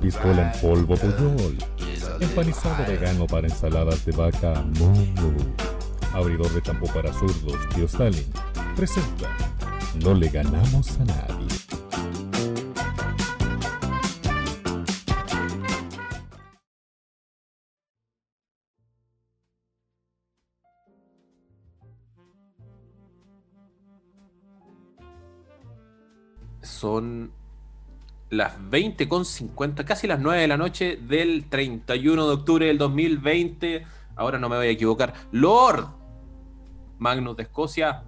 piscola en polvo Puyol, empanizado vegano para ensaladas de vaca Mumu, abridor de campo para zurdos Tío Stalin, presenta No le ganamos a nadie. Las 20.50, casi las 9 de la noche del 31 de octubre del 2020. Ahora no me voy a equivocar. Lord Magnus de Escocia,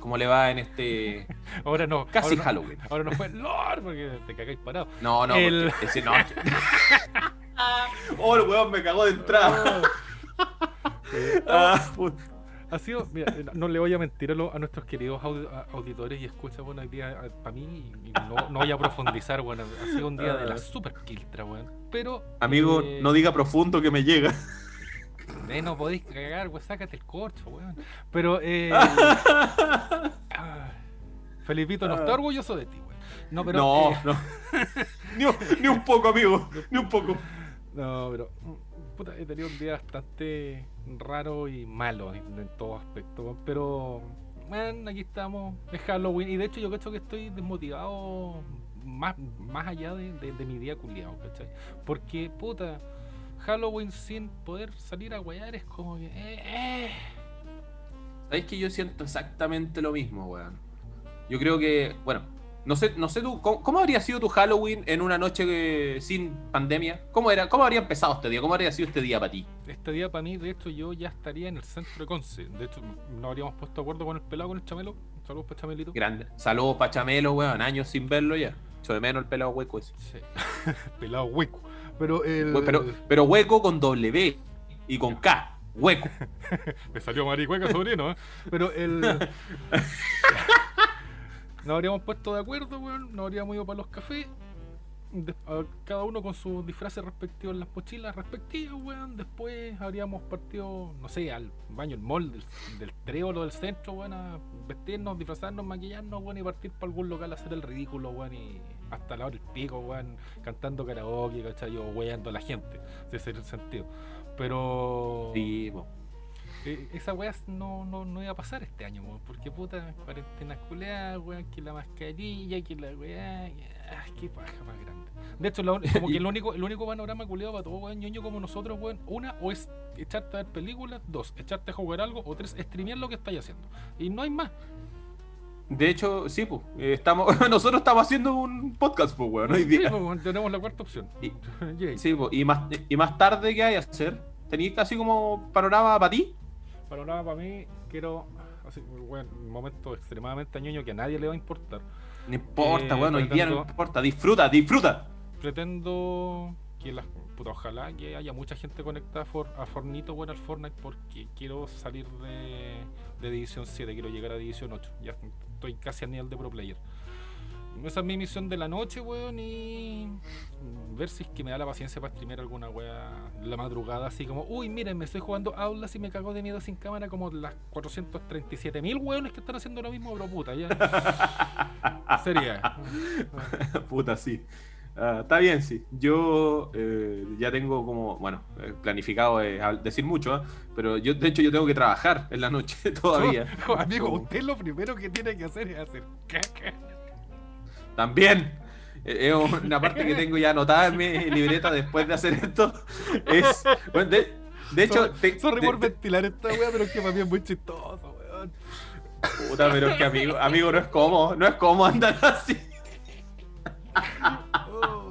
¿cómo le va en este Ahora no. casi ahora no- Halloween? Ahora no fue Lord, porque te cagáis parado. No, no, El- porque ese no. oh, el weón me cagó de entrada. Ah, put- Ha sido, mira, eh, no le voy a mentir a, lo- a nuestros queridos audi- a- auditores y escuchas, bueno, hoy día para mí, y no, no voy a profundizar, bueno, ha sido un día de la super quiltra, weón. Pero. Amigo, eh, no diga profundo que me llega. eh, no podéis cagar, weón, sácate el corcho, weón. Pero, eh. ah, Felipito no está orgulloso de ti, weón. No, pero. no, eh, no. Ni, un- ni un poco, amigo. Ni un poco. No, pero puta, he tenido un día bastante raro y malo en, todo aspecto, pero man, aquí estamos, es Halloween y de hecho yo creo que estoy desmotivado más, más allá de, de- de mi día culiado, ¿cachai? Porque puta, Halloween sin poder salir a guayar es como que... eh, eh. ¿Sabéis que yo siento exactamente lo mismo, weón? Yo creo que, bueno, no sé, no sé tú, ¿cómo, cómo habría sido tu Halloween en una noche que- sin pandemia? ¿Cómo era? ¿Cómo habría empezado este día? ¿Cómo habría sido este día para ti? Este día para mí, de hecho, yo ya estaría en el centro de Conce. De hecho, no habríamos puesto de acuerdo con el pelado, con el chamelo. Saludos para Chamelito. Grande. Saludos para Chamelo, weón. Años sin verlo ya. Echo de menos el pelado hueco ese. Sí. pelado hueco. Pero el... Pero, pero hueco con W y con K. Hueco. Me salió maricueca, sobrino, ¿eh? Pero el. Nos habríamos puesto de acuerdo, weón. Nos habríamos ido para los cafés. de- cada uno con sus disfraces respectivos en las mochilas respectivas, weón. Después habríamos partido, no sé, al baño, el mall del, del Tréolo del centro, weón, a vestirnos, disfrazarnos, maquillarnos, weón, y partir para algún local a hacer el ridículo, weón, y hasta la hora del pico, weón, cantando karaoke, ¿cachai? O weando a la gente, ese es el sentido. Pero. Sí, po. Eh, esa weá no, no, no iba a pasar este año, weón, porque puta, cuarentena culeada, weón, que la mascarilla, que la weá, que- qué paja más grande. De hecho, la como que el único, el único panorama culeado para todo weón ñoño como nosotros, weón, una, o es echarte a ver películas, dos, echarte a jugar algo, o tres, streamear lo que estáis haciendo. Y no hay más. De hecho, sí, pues. estamos, nosotros estamos haciendo un podcast, pues, weón, hoy Sí, día. pues, weón, tenemos la cuarta opción. Y-. Sí, po. y más, y más tarde, ¿qué hay a hacer? ¿Tenéis así como panorama para ti? Panorama para mí, quiero, así, weón, un momento extremadamente ñoño que a nadie le va a importar. No importa, Eh, weón, hoy día no importa. Disfruta, disfruta. pretendo que las puta, ojalá que haya mucha gente conectada a, For- a Fornito, bueno, al Fortnite, porque quiero salir de, de División 7, quiero llegar a División 8. Ya estoy casi a nivel de Pro Player. Esa es mi misión de la noche, weón, y ver si es que me da la paciencia para streamear alguna weá la madrugada, así como, uy, miren, me estoy jugando Aulas y me cago de miedo sin cámara como las 437 mil weones que están haciendo lo mismo, bro, puta, ya. Sería. Puta, sí. Ah, está bien, sí. Yo eh, ya tengo como, bueno, eh, planificado eh, decir mucho, ¿ah? pero yo, de hecho, yo tengo que trabajar en la noche todavía. Amigo, usted lo primero que tiene que hacer es hacer caca. También. eh, Es una parte que tengo ya anotada en mi libreta después de hacer esto. Es. bueno, de, de hecho. Sorry, te- sorry de- por ventilar esta wea, pero es que para mí es muy chistoso, weón. puta, pero es que amigo, amigo, no es como, no es como andar así. Oh,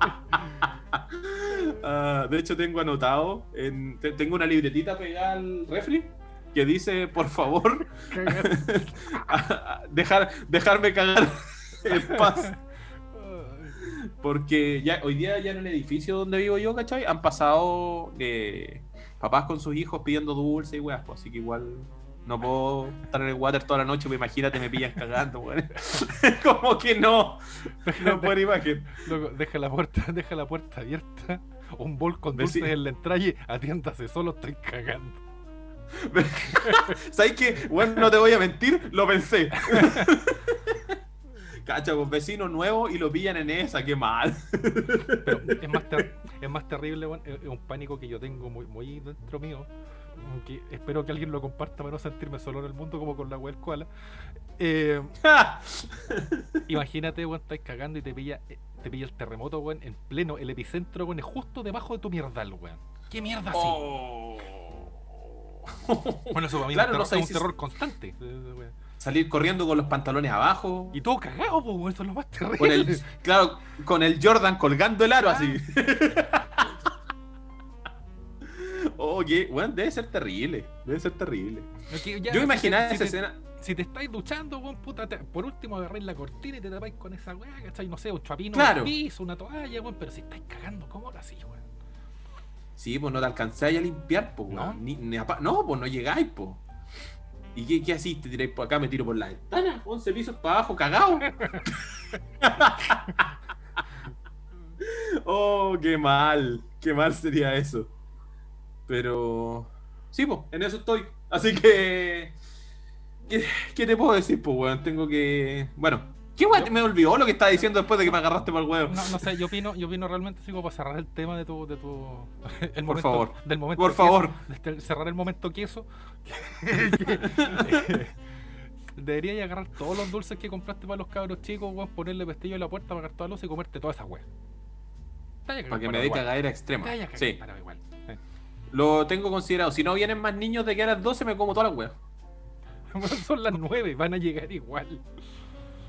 Ah, de hecho, tengo anotado, en, te- tengo una libretita pegada al refri que dice, por favor, dejar, dejarme cagar en paz. Porque ya, hoy día ya en el edificio donde vivo yo, ¿cachai? Han pasado eh, papás con sus hijos pidiendo dulce y weas, pues, así que igual no puedo estar en el water toda la noche, pues imagínate, me pillan cagando, weón. Como que no, no por imagen. Loco, deja la puerta, deja la puerta abierta. Un bol con Veci- dulces en la entrada y atiéndase, solo estoy cagando. ¿Sabes qué? Bueno, no te voy a mentir, lo pensé. Cacha, pues vecino nuevo y lo pillan en esa, qué mal. Pero es más, es más terrible, weón, es, un pánico que yo tengo muy, muy dentro mío. Que espero que alguien lo comparta para no sentirme solo en el mundo como con la del koala. Eh, imagínate, weón, estás cagando y te pilla, eh, te pilla el terremoto, weón, en pleno, el epicentro, weón, es justo debajo de tu mierdal, weón. ¿Qué mierda así? Oh. Bueno, eso para mí Claro, es un, no terror, sé es un si- terror constante. eh, weón. Salir corriendo con los pantalones abajo. Y todo cagado, pues, weón, eso es lo más terrible. Con el, claro, con el Jordan colgando el aro así. oh, qué, bueno, debe ser terrible. Debe ser terrible. Que ya, Yo imaginaba esa te- escena. Si te estáis duchando, weón, puta, te- por último agarráis la cortina y te tapáis con esa weá, ¿cachai? No sé, un chapino Claro. el piso, una toalla, weón, pero si estáis cagando, ¿cómo lo así, weón? Sí, pues no te alcanzáis a limpiar, pues, ¿No? Ni, ni a no, pues no llegáis, pues. ¿Y qué, qué hacís? ¿Te tiráis por acá? ¿Me tiro por la ventana? 11 pisos para abajo, cagado. oh, qué mal. Qué mal sería eso. Pero. Sí, pues, en eso estoy. Así que. ¿Qué, qué te puedo decir, pues, weón? Tengo que. Bueno, ¿qué weón? Me olvidó lo que estaba diciendo después de que me agarraste por el huevo. No, no sé, yo opino, yo opino realmente así como para cerrar el tema de tu, de tu el Por momento, favor. del momento Por queso, favor. de este- cerrar el momento queso. que- Deberías agarrar todos los dulces que compraste para los cabros chicos, weón, ponerle pestillo en la puerta, pagar toda la luz y comerte toda esa weá. Para que me dé cagadera extrema. Sí. igual. Eh. Lo tengo considerado. Si no vienen más niños de que a las 12, me como todas las weas. Son las nueve, van a llegar igual.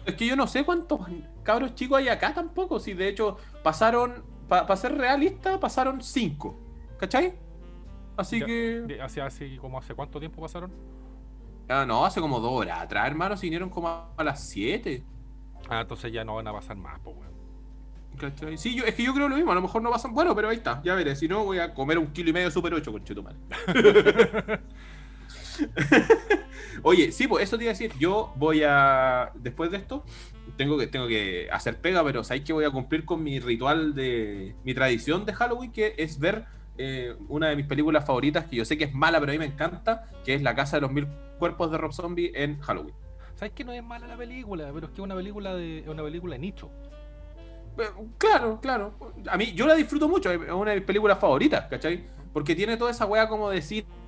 Es que yo no sé cuántos cabros chicos hay acá tampoco. Si de hecho pasaron, para ser realista, pasaron 5. ¿Cachai? Así Ya, que. hace, hace, como hace cuánto tiempo pasaron? Ah, no, hace como dos horas atrás, hermano. Se vinieron como a las 7. Ah, entonces ya no van a pasar más, pues weón. ¿Cachai? Sí, yo, es que yo creo lo mismo. A lo mejor no pasan. Bueno, pero ahí está. Ya veré. Si no, voy a comer un kilo y medio de Super 8 con Chetumal. Oye, sí, pues eso te iba a decir. Yo voy a. Después de esto, tengo que, tengo que hacer pega, pero sabéis que voy a cumplir con mi ritual de. Mi tradición de Halloween, que es ver eh, una de mis películas favoritas, que yo sé que es mala, pero a mí me encanta, que es La Casa de los Mil Cuerpos de Rob Zombie en Halloween. ¿Sabes que no es mala la película? Pero es que es una película de, una película de nicho. Eh, Claro, claro. A mí, yo la disfruto mucho, es una de mis películas favoritas, ¿cachai? Porque tiene toda esa weá como de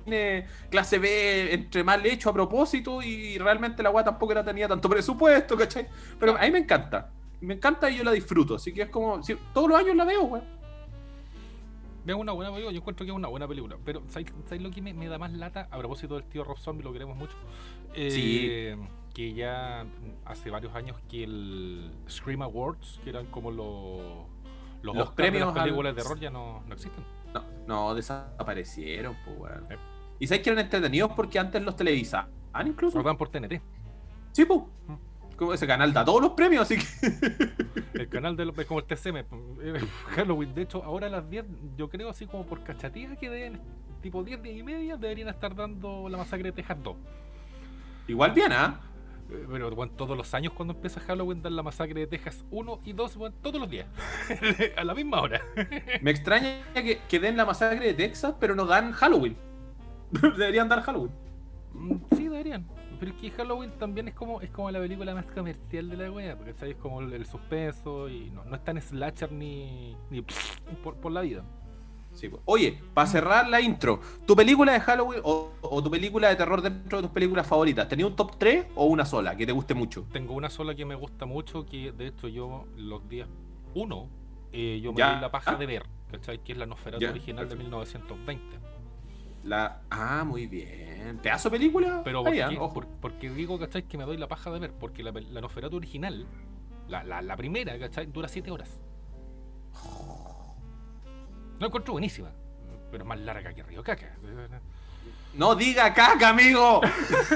cine clase B, entre mal hecho a propósito, y realmente la weá tampoco era, tenía tanto presupuesto, ¿cachai? Pero a mí me encanta. Me encanta y yo la disfruto, así que es como. si- todos los años la veo, weón. Es una buena película, yo encuentro que es una buena película. Pero ¿sabes, sabes lo que me, me da más lata? A propósito del tío Rob Zombie, lo queremos mucho. Eh, Que ya hace varios años que el Scream Awards, que eran como los, los, premios de las al- películas de terror, ya no, no existen. No, no, desaparecieron, pues, weón. Eh. Y sabes que eran entretenidos porque antes los televisaban incluso. Lo dan por TNT. Sí, pues. Como ese canal da todos los premios, así que. El canal de los, es como el TCM, eh, Halloween. De hecho, ahora a las 10, yo creo así como por cachatía que deben, tipo 10, 10 y media, deberían estar dando la masacre de Texas 2. Igual bien, ¿ah? Eh, Pero bueno, todos los años cuando empieza Halloween dan la masacre de Texas 1 y 2, bueno, todos los días. a la misma hora. Me extraña que, que den la masacre de Texas, pero no dan Halloween. Deberían dar Halloween. Mm, sí, deberían. Pero es que Halloween también es como es como la película más comercial de la wea, porque ¿sabes? como el, el suspenso y no, no es tan slasher ni, ni por, por la vida. Sí, pues. Oye, para cerrar la intro, ¿tu película de Halloween o, o tu película de terror dentro de tus películas favoritas? ¿Tenía un top 3 o una sola que te guste mucho? Tengo una sola que me gusta mucho, que de hecho yo los días 1, yo me doy la paja Ah. de ver, ¿cachai? Que es la Nosferatu Ya, original de perfecto. 1920. La... Ah, muy bien. ¿Pedazo de película? Pero Está ¿por bien, qué? ojo. Por- porque digo, ¿cachai? Que me doy la paja de ver, porque la, la Nosferatu original, la, la, la primera, ¿cachai? Dura 7 horas. No encuentro buenísima, pero es más larga que Río Caca. No diga caca, amigo.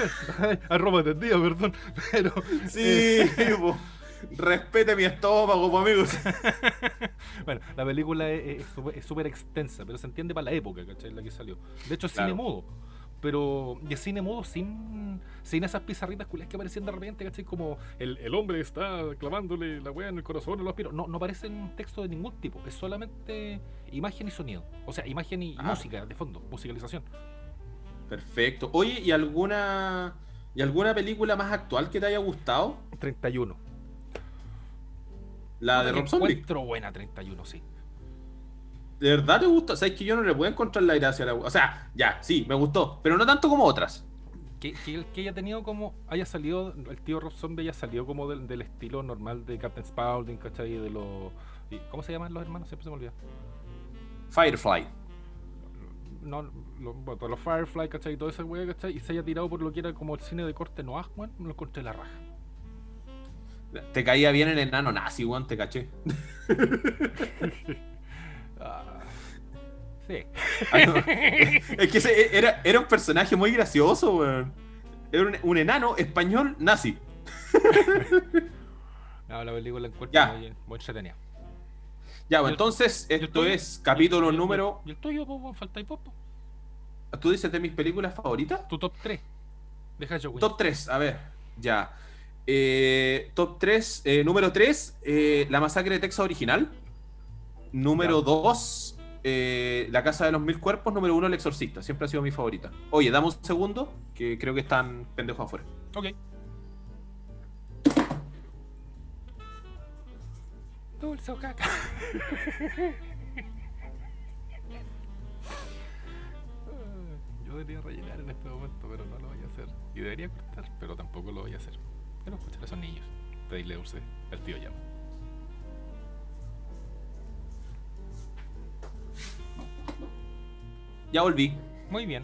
Arroba tendida, perdón. Pero. Sí, po. Respete mi estómago, amigos. Bueno, la película es súper extensa, pero se entiende para la época, ¿cachai? La que salió. De hecho, es Claro. cine mudo. Pero es cine mudo sin, sin esas pizarritas culias que aparecían de repente, ¿cachai? Como el, el hombre está clavándole la wea en el corazón, lo aspiro. No, no aparecen texto de ningún tipo, es solamente imagen y sonido. O sea, imagen y Ah. música de fondo, musicalización. Perfecto. Oye, ¿y alguna y alguna película más actual que te haya gustado? 31. La de Rob Zombie. Encuentro buena 31, sí. ¿De verdad te gustó? ¿Sabes que yo no le puedo encontrar la gracia a la O sea, ya, sí, me gustó, pero no tanto como otras. Que, que, que haya tenido como. haya salido. El tío Rob Zombie haya salido como del, del estilo normal de Captain Spaulding, ¿cachai? De los. ¿Cómo se llaman los hermanos? Siempre se me olvida. Firefly. No, lo- bueno, los Firefly, ¿cachai? Y todo ese weá, ¿cachai? Y se haya tirado por lo que era como el cine de corte Noah, weón. Me lo encontré la raja. Te caía bien el enano nazi, weón, te caché. Ah, sí. Ay, no. es que ese era, era un personaje muy gracioso, weón. Era un, un enano español nazi. No, la película la encuentro Ya. muy, muy entretenida. Ya, pues Y el- entonces, esto tuyo- es capítulo y el- número. ¿Y el tuyo, po, weón? Falta y popo. ¿Tú dices de mis películas favoritas? Tu top 3. Deja yo, Top 3, a ver, ya. Eh, top 3, número 3, La Masacre de Texas original. Número Ya. 2, La Casa de los Mil Cuerpos. Número 1, El Exorcista. Siempre ha sido mi favorita. Oye, dame un segundo, que creo que están pendejos afuera. Ok. Dulce o caca. Yo debería rellenar en este momento, pero no lo voy a hacer. Y debería cortar, pero tampoco lo voy a hacer. Quiero escuchar a esos niños. Pedirle dulce al tío llamo. Ya volví. Muy bien.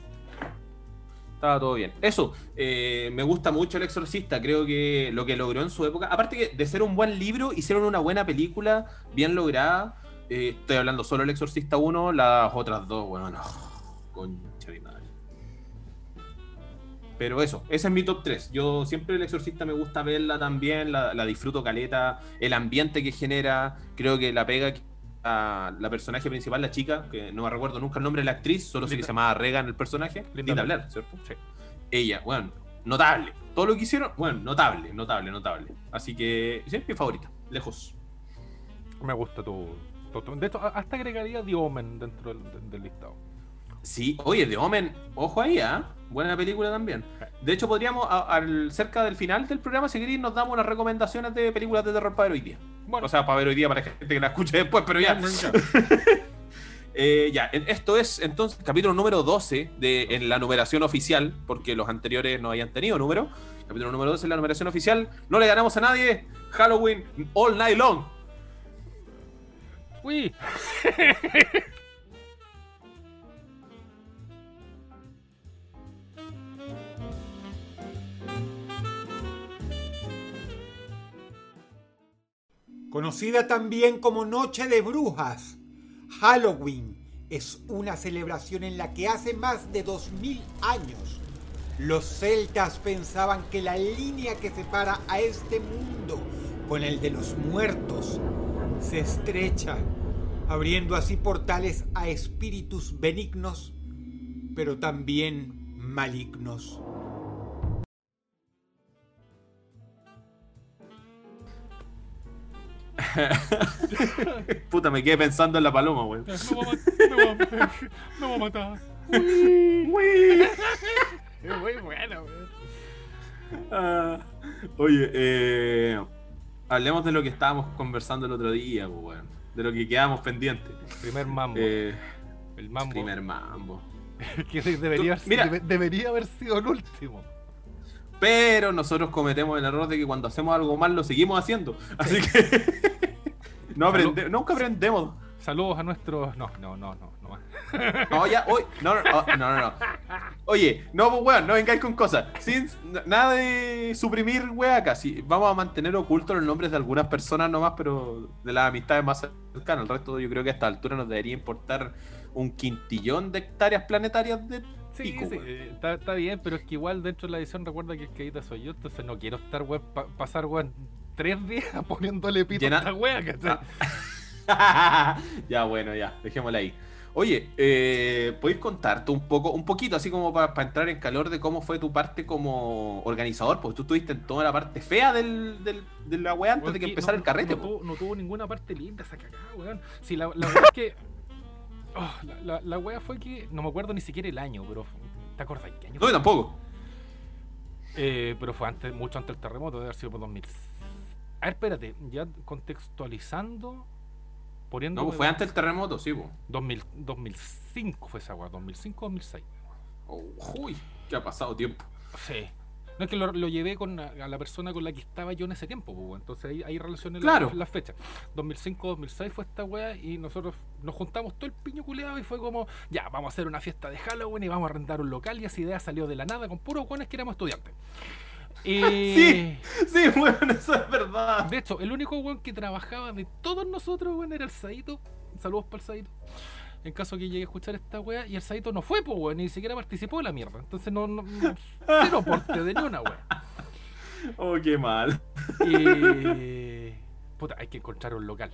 Estaba todo bien. Eso, eh, me gusta mucho El Exorcista. Creo que lo que logró en su época, aparte que de ser un buen libro, hicieron una buena película, bien lograda. Eh, estoy hablando solo El Exorcista 1, las otras dos, bueno, no. Concha de madre. Pero eso, ese es mi top 3. Yo siempre El Exorcista me gusta verla también, la, la disfruto caleta, el ambiente que genera. Creo que la pega a la personaje principal, la chica, que no me recuerdo nunca el nombre de la actriz, solo sé que se llamaba Regan el personaje. Linda Linda Blair. ¿cierto? Sí. Ella, bueno, notable. Todo lo que hicieron, bueno, notable, notable, notable. Así que, sí, es mi favorita, lejos. Me gusta tu. tu- tu- de hecho, hasta agregaría The Omen dentro del- del listado. Sí, oye, The Omen, ojo ahí, ¿ah? Buena película también. De hecho, podríamos, a- al, cerca del final del programa, si queréis, nos damos unas recomendaciones de películas de terror para ver hoy día. Bueno, O sea, para ver hoy día para gente que la escuche después, pero ya. Eh, ya, esto es entonces capítulo número 12 de, en la numeración oficial, porque los anteriores no hayan tenido número. Capítulo número 12 en la numeración oficial. No le ganamos a nadie. Halloween all night long. Uy. Conocida también como Noche de Brujas, Halloween es una celebración en la que hace más de 2000 años los celtas pensaban que la línea que separa a este mundo con el de los muertos se estrecha, abriendo así portales a espíritus benignos, pero también malignos. Puta, me quedé pensando en la paloma, güey. Me va a matar. Es muy bueno, weón. Ah, oye, eh, hablemos de lo que estábamos conversando el otro día, pues, weón. De lo que quedamos pendientes. Primer mambo. Eh, el mambo. primer mambo. Que de- debería, Tú- mira. debe- debería haber sido el último. Pero nosotros cometemos el error de que cuando hacemos algo mal lo seguimos haciendo. Así que no aprende- nunca aprendemos. Saludos a nuestros. No, no, no, no, no ya, hoy. No, no, oh, no, no, no. Oye, no, pues weón, no vengáis con cosas. Sin nada de suprimir, weón. Sí, vamos a mantener ocultos los nombres de algunas personas nomás, pero de las amistades más cercanas. El resto, yo creo que a esta altura nos debería importar un quintillón de hectáreas planetarias de Sí, pico, sí, eh, está, está bien, pero es que igual dentro de la edición recuerda que el que edita soy yo, entonces no quiero estar, weón, pa- pasar, weón, tres días poniéndole pito Llena- a esta wea, ¿cachai? Ah. ya, bueno, ya, dejémosla ahí. Oye, eh, ¿podéis contarte un poco, un poquito, así como para entrar en calor de cómo fue tu parte como organizador? Porque tú estuviste en toda la parte fea del, del- de la weá antes de que empezara no- el carrete. No, tuvo, no tuvo ninguna parte linda esa cagada, weón. Si la, la wea es que. Oh, la, la, la wea fue que. No me acuerdo ni siquiera el año, pero. ¿Te acuerdas qué año No, yo tampoco. Eh, pero fue antes, mucho antes del terremoto, debe haber sido por 2000. A ver, espérate, ya contextualizando. Poniendo No, pues fue antes del terremoto, sí, pues. 2000, 2005 fue esa weá, 2005 2006. Oh, uy, que ha pasado tiempo. Sí. No es que lo, lo llevé con a, a la persona con la que estaba yo en ese tiempo, pues, entonces ahí hay relaciones Claro. las fechas. 2005-2006 fue esta weá y nosotros nos juntamos todo el piño culeado y fue como, ya, vamos a hacer una fiesta de Halloween y vamos a arrendar un local y esa idea salió de la nada con puros weones que éramos estudiantes. Y... Sí. Sí, bueno, eso es verdad. De hecho, el único weón que trabajaba de todos nosotros, weón, era el Saito. Saludos para el Saito. En caso que llegue a escuchar esta weá, y el Saito no fue, pues weón, ni siquiera participó de la mierda. Entonces no, no, cero aporte de ni una weá. Oh, qué mal. Y. Puta, hay que encontrar un local.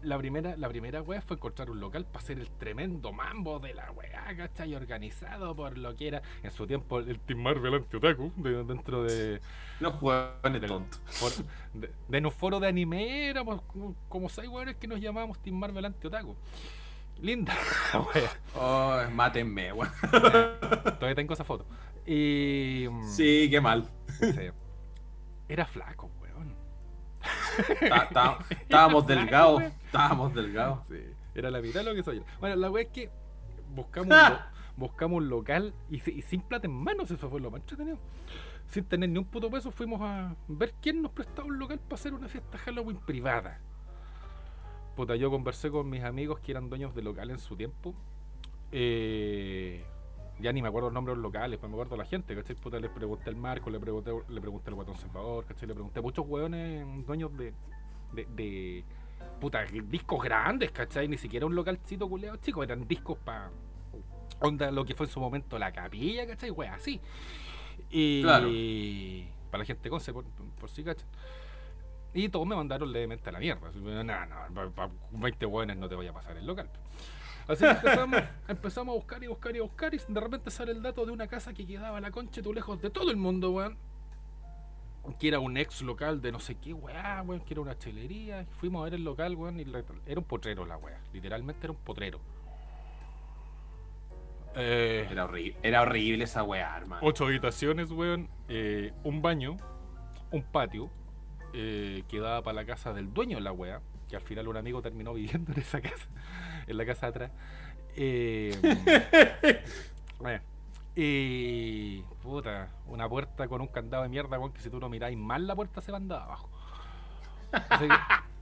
La primera, la primera weá fue encontrar un local para hacer el tremendo mambo de la weá, ¿cachai? Organizado por lo que era en su tiempo el Team Marvel anti-otaku, de- dentro de, Los jugadores tontos. por- de, de en un foro de anime éramos como, como seis weones que nos llamábamos Team Marvel anti-otaku. Linda, wea. Oh, mátenme, weón. Todavía tengo esa foto. Y. mm, Sí, qué mal. sí. Era flaco, weón. Tá- tá- Estábamos delgados. Estábamos delgados. Sí, era la mitad de lo que soy yo. Bueno, la wea es que buscamos, un, buscamos un local y, si- y sin plata en manos, eso fue lo más entretenido. Sin tener ni un puto peso, fuimos a ver quién nos prestaba un local para hacer una fiesta Halloween privada. Puta, yo conversé con mis amigos que eran dueños de local en su tiempo. Eh, ya ni me acuerdo el nombre de los locales, pero me acuerdo la gente, ¿cachai? Puta, le pregunté al Marco, le pregunté, le pregunté al Guatón Salvador, ¿cachai? Le pregunté a muchos hueones dueños de, de, de puta, discos grandes, ¿cachai? Ni siquiera un localcito culeado chico, eran discos para onda lo que fue en su momento la capilla, ¿cachai? Wea, así. Y Claro. para la gente con por, por si cachan. Y todos me mandaron levemente a la mierda. No, no, para 20 hueones no te voy a pasar el local. Así que empezamos, empezamos a buscar y buscar y buscar y de repente sale el dato de una casa que quedaba a la concha tú lejos de todo el mundo, weón. Que era un ex local de no sé qué, weá, weón, que era una chelería. Fuimos a ver el local, weón, y era un potrero la weá. Literalmente era un potrero. Eh, Era horrible, era horrible esa weá, hermano. Ocho habitaciones, weón. eh, un baño, un patio, eh, que daba para la casa del dueño de la wea, que al final un amigo terminó viviendo en esa casa, en la casa de atrás. Eh, eh, y puta, una puerta con un candado de mierda, weón, que si tú no miráis mal la puerta se manda abajo. Así que,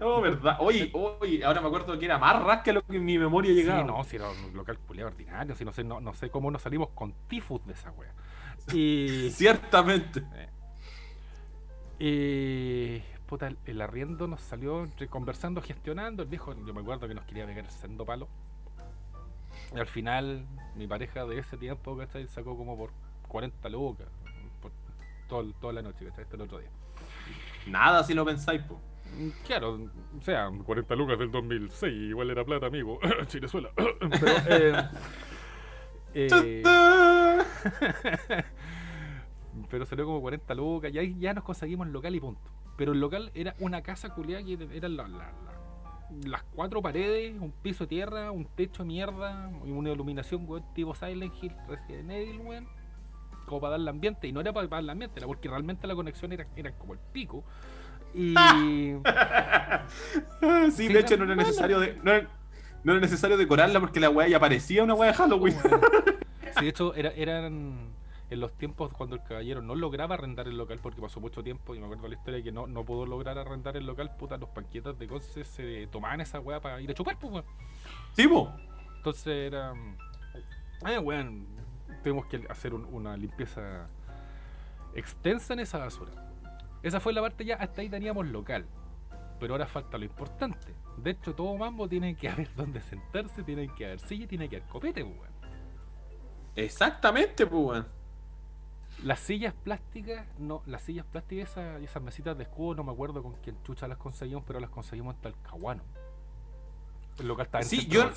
Oh, verdad. Oye, oye, ahora me acuerdo que era más ras que lo que mi memoria llegaba. Sí, no, si era un local culiado ordinario, si no sé, no, no sé cómo nos salimos con tifus de esa wea. Y. Ciertamente. Y puta, el, el arriendo nos salió entre conversando, gestionando. El viejo, yo me acuerdo que nos quería pegar sendo palo. Y al final, mi pareja de ese tiempo, ¿cachai? Sacó como por 40 lucas. Por todo, toda la noche, ¿cachai? Hasta el otro día. Nada si lo pensáis, po. Claro, o sea, 40 lucas del 2006, igual era plata, amigo. Chilezuela. Pero, eh, eh, pero salió como 40 lucas, y ahí ya nos conseguimos el local y punto. Pero el local era una casa culiada que eran la- la- la- las cuatro paredes, un piso de tierra, un techo de mierda, y una iluminación, weón, tipo Silent Hill, Resident Evil, weón. Como para darle ambiente, y no era para, para darle ambiente, era porque realmente la conexión era, era como el pico. Y. sí, Sí, de hecho no era necesario de, no, era, no era necesario decorarla porque la weá ya parecía una weá de Halloween. Sí, de hecho, era, eran en los tiempos cuando el caballero no lograba arrendar el local porque pasó mucho tiempo y me acuerdo la historia que no, no pudo lograr arrendar el local, puta, los panquetas de Conce se tomaban esa weá para ir a chupar, pues, weón. Sí, po. Entonces era. Eh, weón, tuvimos que hacer un- una limpieza extensa en esa basura. Esa fue la parte ya, hasta ahí teníamos local. Pero ahora falta lo importante. De hecho, todo mambo tiene que haber donde sentarse, tiene que haber silla, tiene que haber copete, pues, weón. Exactamente, pues. Las sillas plásticas, no, las sillas plásticas esas, esas mesitas de escudo, no me acuerdo con quién chucha las conseguimos, pero las conseguimos en Talcahuano. El local está en Sí, yo-.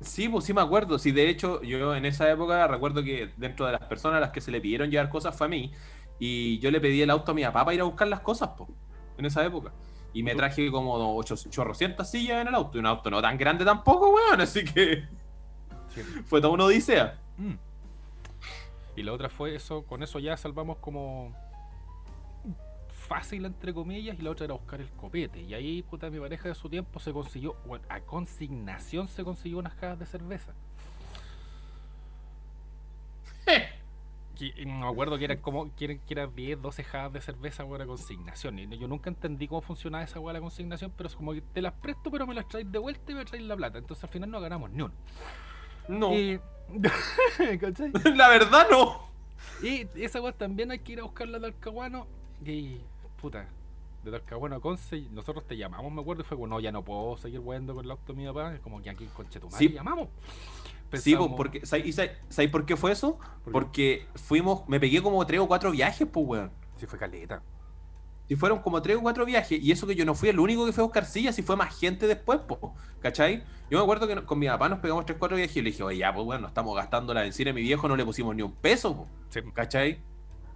Sí, pues sí me acuerdo. Sí, de hecho, yo en esa época recuerdo que dentro de las personas a las que se le pidieron llevar cosas fue a mí. Y yo le pedí el auto a mi papá para ir a buscar las cosas, pues, en esa época. Y me traje como ocho, chorrocientas sillas en el auto. Y un auto no tan grande tampoco, weón. Así que Sí. fue toda una odisea. Mm. Y la otra fue eso, con eso ya salvamos como fácil, entre comillas, y la otra era buscar el copete. Y ahí, puta, mi pareja de su tiempo se consiguió, bueno, a consignación se consiguió unas cajas de cerveza. Que, no me acuerdo que eran como que eran, que eran 10, 12 cajas de cerveza para consignación. Y yo nunca entendí cómo funcionaba esa hueá la consignación, pero es como que te las presto, pero me las traes de vuelta y me traes la plata. Entonces al final no ganamos ni uno. No. Y, ¿cachai? La verdad no. Y esa weá también hay que ir a buscarla de Talcahuano. Y puta, de Talcahuano a Conce, nosotros te llamamos, me acuerdo, y fue como, no, ya no puedo seguir weando con el auto de mi papá. Es como que aquí en Conchetumare Sí. llamamos. Sí, Pensamos- porque, ¿sabes y sabes- sabes por qué fue eso? ¿Por qué? Porque fuimos, me pegué como tres o cuatro viajes, pues, weón. Sí, fue caleta. Y fueron como tres o cuatro viajes, y eso que yo no fui el único que fue a buscar sillas, y fue más gente después, po, ¿cachai? Yo me acuerdo que con mi papá nos pegamos tres, cuatro viajes, y le dije, oye, ya, pues, bueno, estamos gastando la benzina, a mi viejo no le pusimos ni un peso, po, Sí. ¿cachai?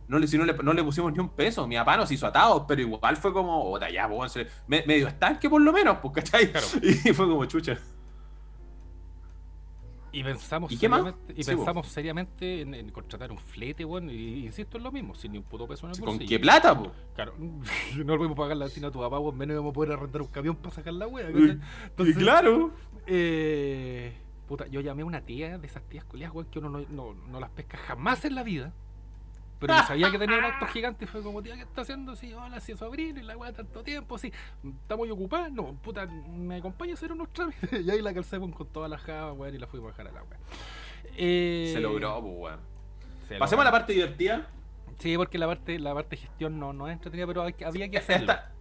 No le, si no, le, no le pusimos ni un peso, mi papá nos hizo atados, pero igual fue como, otra, ya, pues, medio estanque por lo menos, pues, ¿cachai? Claro. Y fue como chucha. Y pensamos ¿Y seriamente, y Sí, pensamos seriamente en, en contratar un flete, weón. Y insisto en lo mismo, sin ni un puto peso en el ¿Con bolsillo. qué plata, po? Claro, no podemos pagar la vecina a tu papá, weón, menos vamos a poder arrendar un camión para sacar la wea. Y- ¿cachai? Y Entonces, claro. Eh, puta, yo llamé a una tía de esas tías culiadas, weón, que uno no, no, no las pesca jamás en la vida. Pero yo sabía que tenía un auto gigante y fue como, tía, ¿qué está haciendo? Sí, hola, sí, sobrino, y la weá tanto tiempo, sí, está muy ocupada, no, puta, me acompaña a hacer unos trámites. Y ahí la calcé weón, con todas las jabas, weón, y la fuimos a dejar a la weá. Eh, Se logró, pues, weón. se Pasemos a la parte divertida. Sí, porque la parte, la parte de gestión no, no es entretenida, pero hay había que hacerlo. Esta-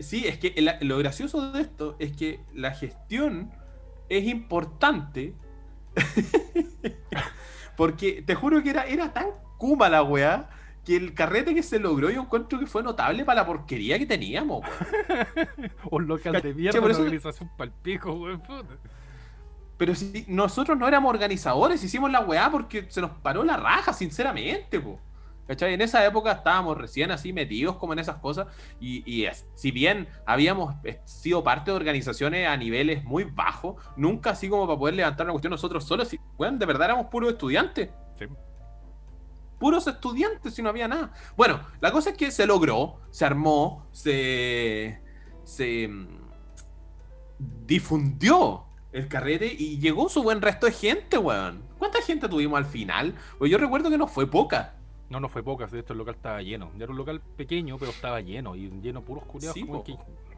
sí, es que lo gracioso de esto es que la gestión es importante. porque te juro que era, era tan kuma la weá que el carrete que se logró yo encuentro que fue notable para la porquería que teníamos, weón. Un local de mierda, una eso- organización palpico, weón. Pero si nosotros no éramos organizadores, hicimos la weá porque se nos paró la raja, sinceramente, po. ¿Cachai? En esa época estábamos recién así metidos como en esas cosas y, y es- si bien habíamos eh, sido parte de organizaciones a niveles muy bajos, nunca así como para poder levantar una cuestión nosotros solos, si, weón, de verdad éramos puros estudiantes, Sí. Puros estudiantes y no había nada. Bueno, la cosa es que se logró, se armó, se, se mm, difundió el carrete y llegó su buen resto de gente, weón. ¿Cuánta gente tuvimos al final? Pues yo recuerdo que no fue poca. No, no fue pocas, de hecho el local estaba lleno. Era un local pequeño, pero estaba lleno. Y lleno puros culiados. Sí, como po. que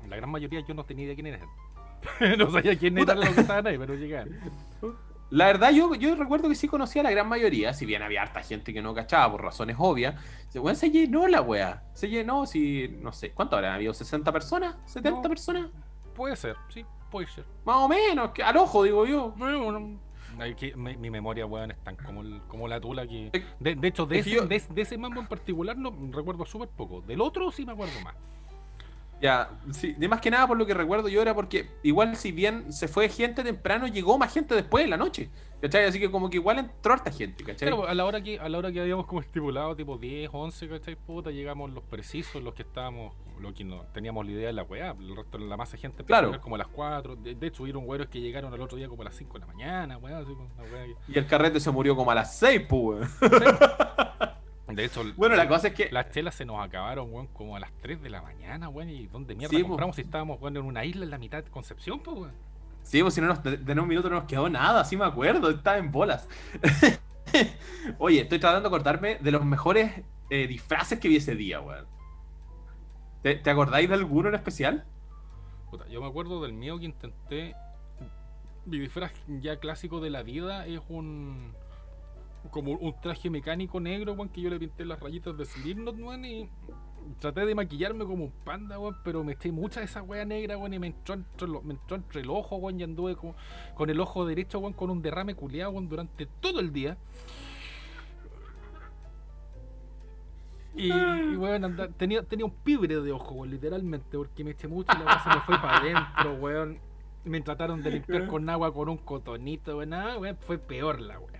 la gran mayoría yo no tenía idea quién eran. no sabía quién eran los que estaban ahí, pero llegaban. La verdad, yo, yo recuerdo que sí conocía a la gran mayoría, si bien había harta gente que no cachaba por razones obvias. Weón, se llenó la wea. Se llenó, si, no sé, ¿cuánto habrán habido? ¿60 personas? ¿70 No. personas? Puede ser, sí, puede ser. Más o menos, que al ojo, digo yo. Bueno, que- mi, mi memoria, weón, es tan como, el- como la tula que. De, de hecho, de ese, yo- de, de ese mambo en particular no recuerdo súper poco. Del otro sí me acuerdo más. Ya, sí, de más que nada por lo que recuerdo yo era porque igual si bien se fue gente temprano, llegó más gente después de la noche. ¿Cachai? Así que como que igual entró harta gente, ¿cachai? Claro, a la hora que, a la hora que habíamos como estipulado, tipo 10, 11, ¿cachai? Puta, llegamos los precisos, los que estábamos, los que no teníamos la idea de la weá. El resto, la masa de gente Claro. a como a las 4. De, de hecho, hubieron güeros que llegaron al otro día como a las 5 de la mañana, weá. Así, como una weá que- Y el carrete se murió como a las 6, pues. De hecho, Bueno, la cosa es que. las chelas se nos acabaron, weón, como a las 3 de la mañana, weón. ¿Y dónde mierda Sí, compramos si estábamos, weón, en una isla en la mitad de Concepción, pues, weón? Sí, pues si no nos, de, de un minuto no nos quedó nada, sí me acuerdo, estaba en bolas. Oye, estoy tratando de acordarme de los mejores eh, disfraces que vi ese día, weón. ¿Te, te acordáis de alguno en especial? Puta, yo me acuerdo del mío que intenté. Mi disfraz ya clásico de la vida es un. Como un traje mecánico negro, weón, que yo le pinté las rayitas de Slipknot, weón, y traté de maquillarme como un panda, weón, pero me eché mucha de esa wea negra, weón, y me entró entre, me entró entre el ojo, weón, y anduve como, con el ojo derecho, weón, con un derrame culiado, weón, durante todo el día. Y, y, weón, anda- tenía, tenía un pibre de ojo, weón, literalmente, porque me eché mucho y la weá se me fue para adentro, weón. Me trataron de limpiar con agua con un cotonito, weón, nada, weón, fue peor la weón.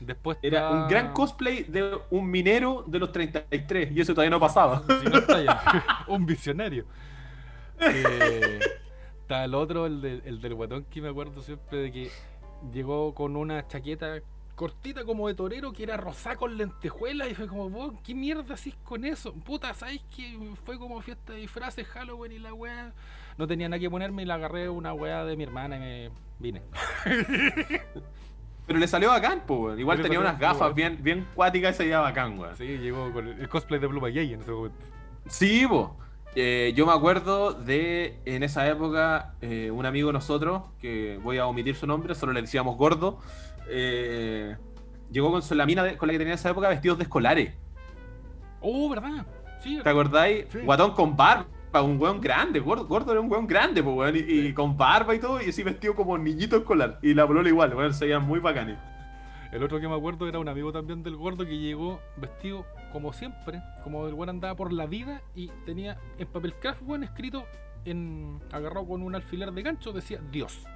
Después Era un está- gran cosplay de un minero de los 33 y eso todavía no pasaba. Si no está ya. un visionario. Eh, está el otro, el, de- el del guatón que me acuerdo siempre de que llegó con una chaqueta cortita como de torero que era rosá con lentejuelas y fue como, vos, ¿qué mierda hacís con eso? Puta, ¿sabes que Fue como fiesta de disfraces, Halloween y la weá. No tenía nada que ponerme y la agarré una weá de mi hermana y me vine. Pero le salió bacán, pues. Igual tenía unas gafas bien, bien cuáticas y se veía bacán, weón. Sí, llegó con el cosplay de Blue Jay en ese momento. Sí. Eh, yo me acuerdo de en esa época eh, un amigo de nosotros, que voy a omitir su nombre, solo le decíamos gordo, eh, llegó con su, la mina de- con la que tenía en esa época vestidos de escolares. Oh, ¿verdad? Sí, ¿Te acordáis? Sí. Guatón con barba, un weón grande, gordo, gordo era un weón grande, pues weón, y, y con barba y todo, y así vestido como niñito escolar. Y la polola igual, weón, se veían muy bacanes. El otro que me acuerdo era un amigo también del gordo que llegó vestido como siempre, como el weón andaba por la vida y tenía en papel craft, weón, escrito en agarrado con un alfiler de gancho, decía Dios.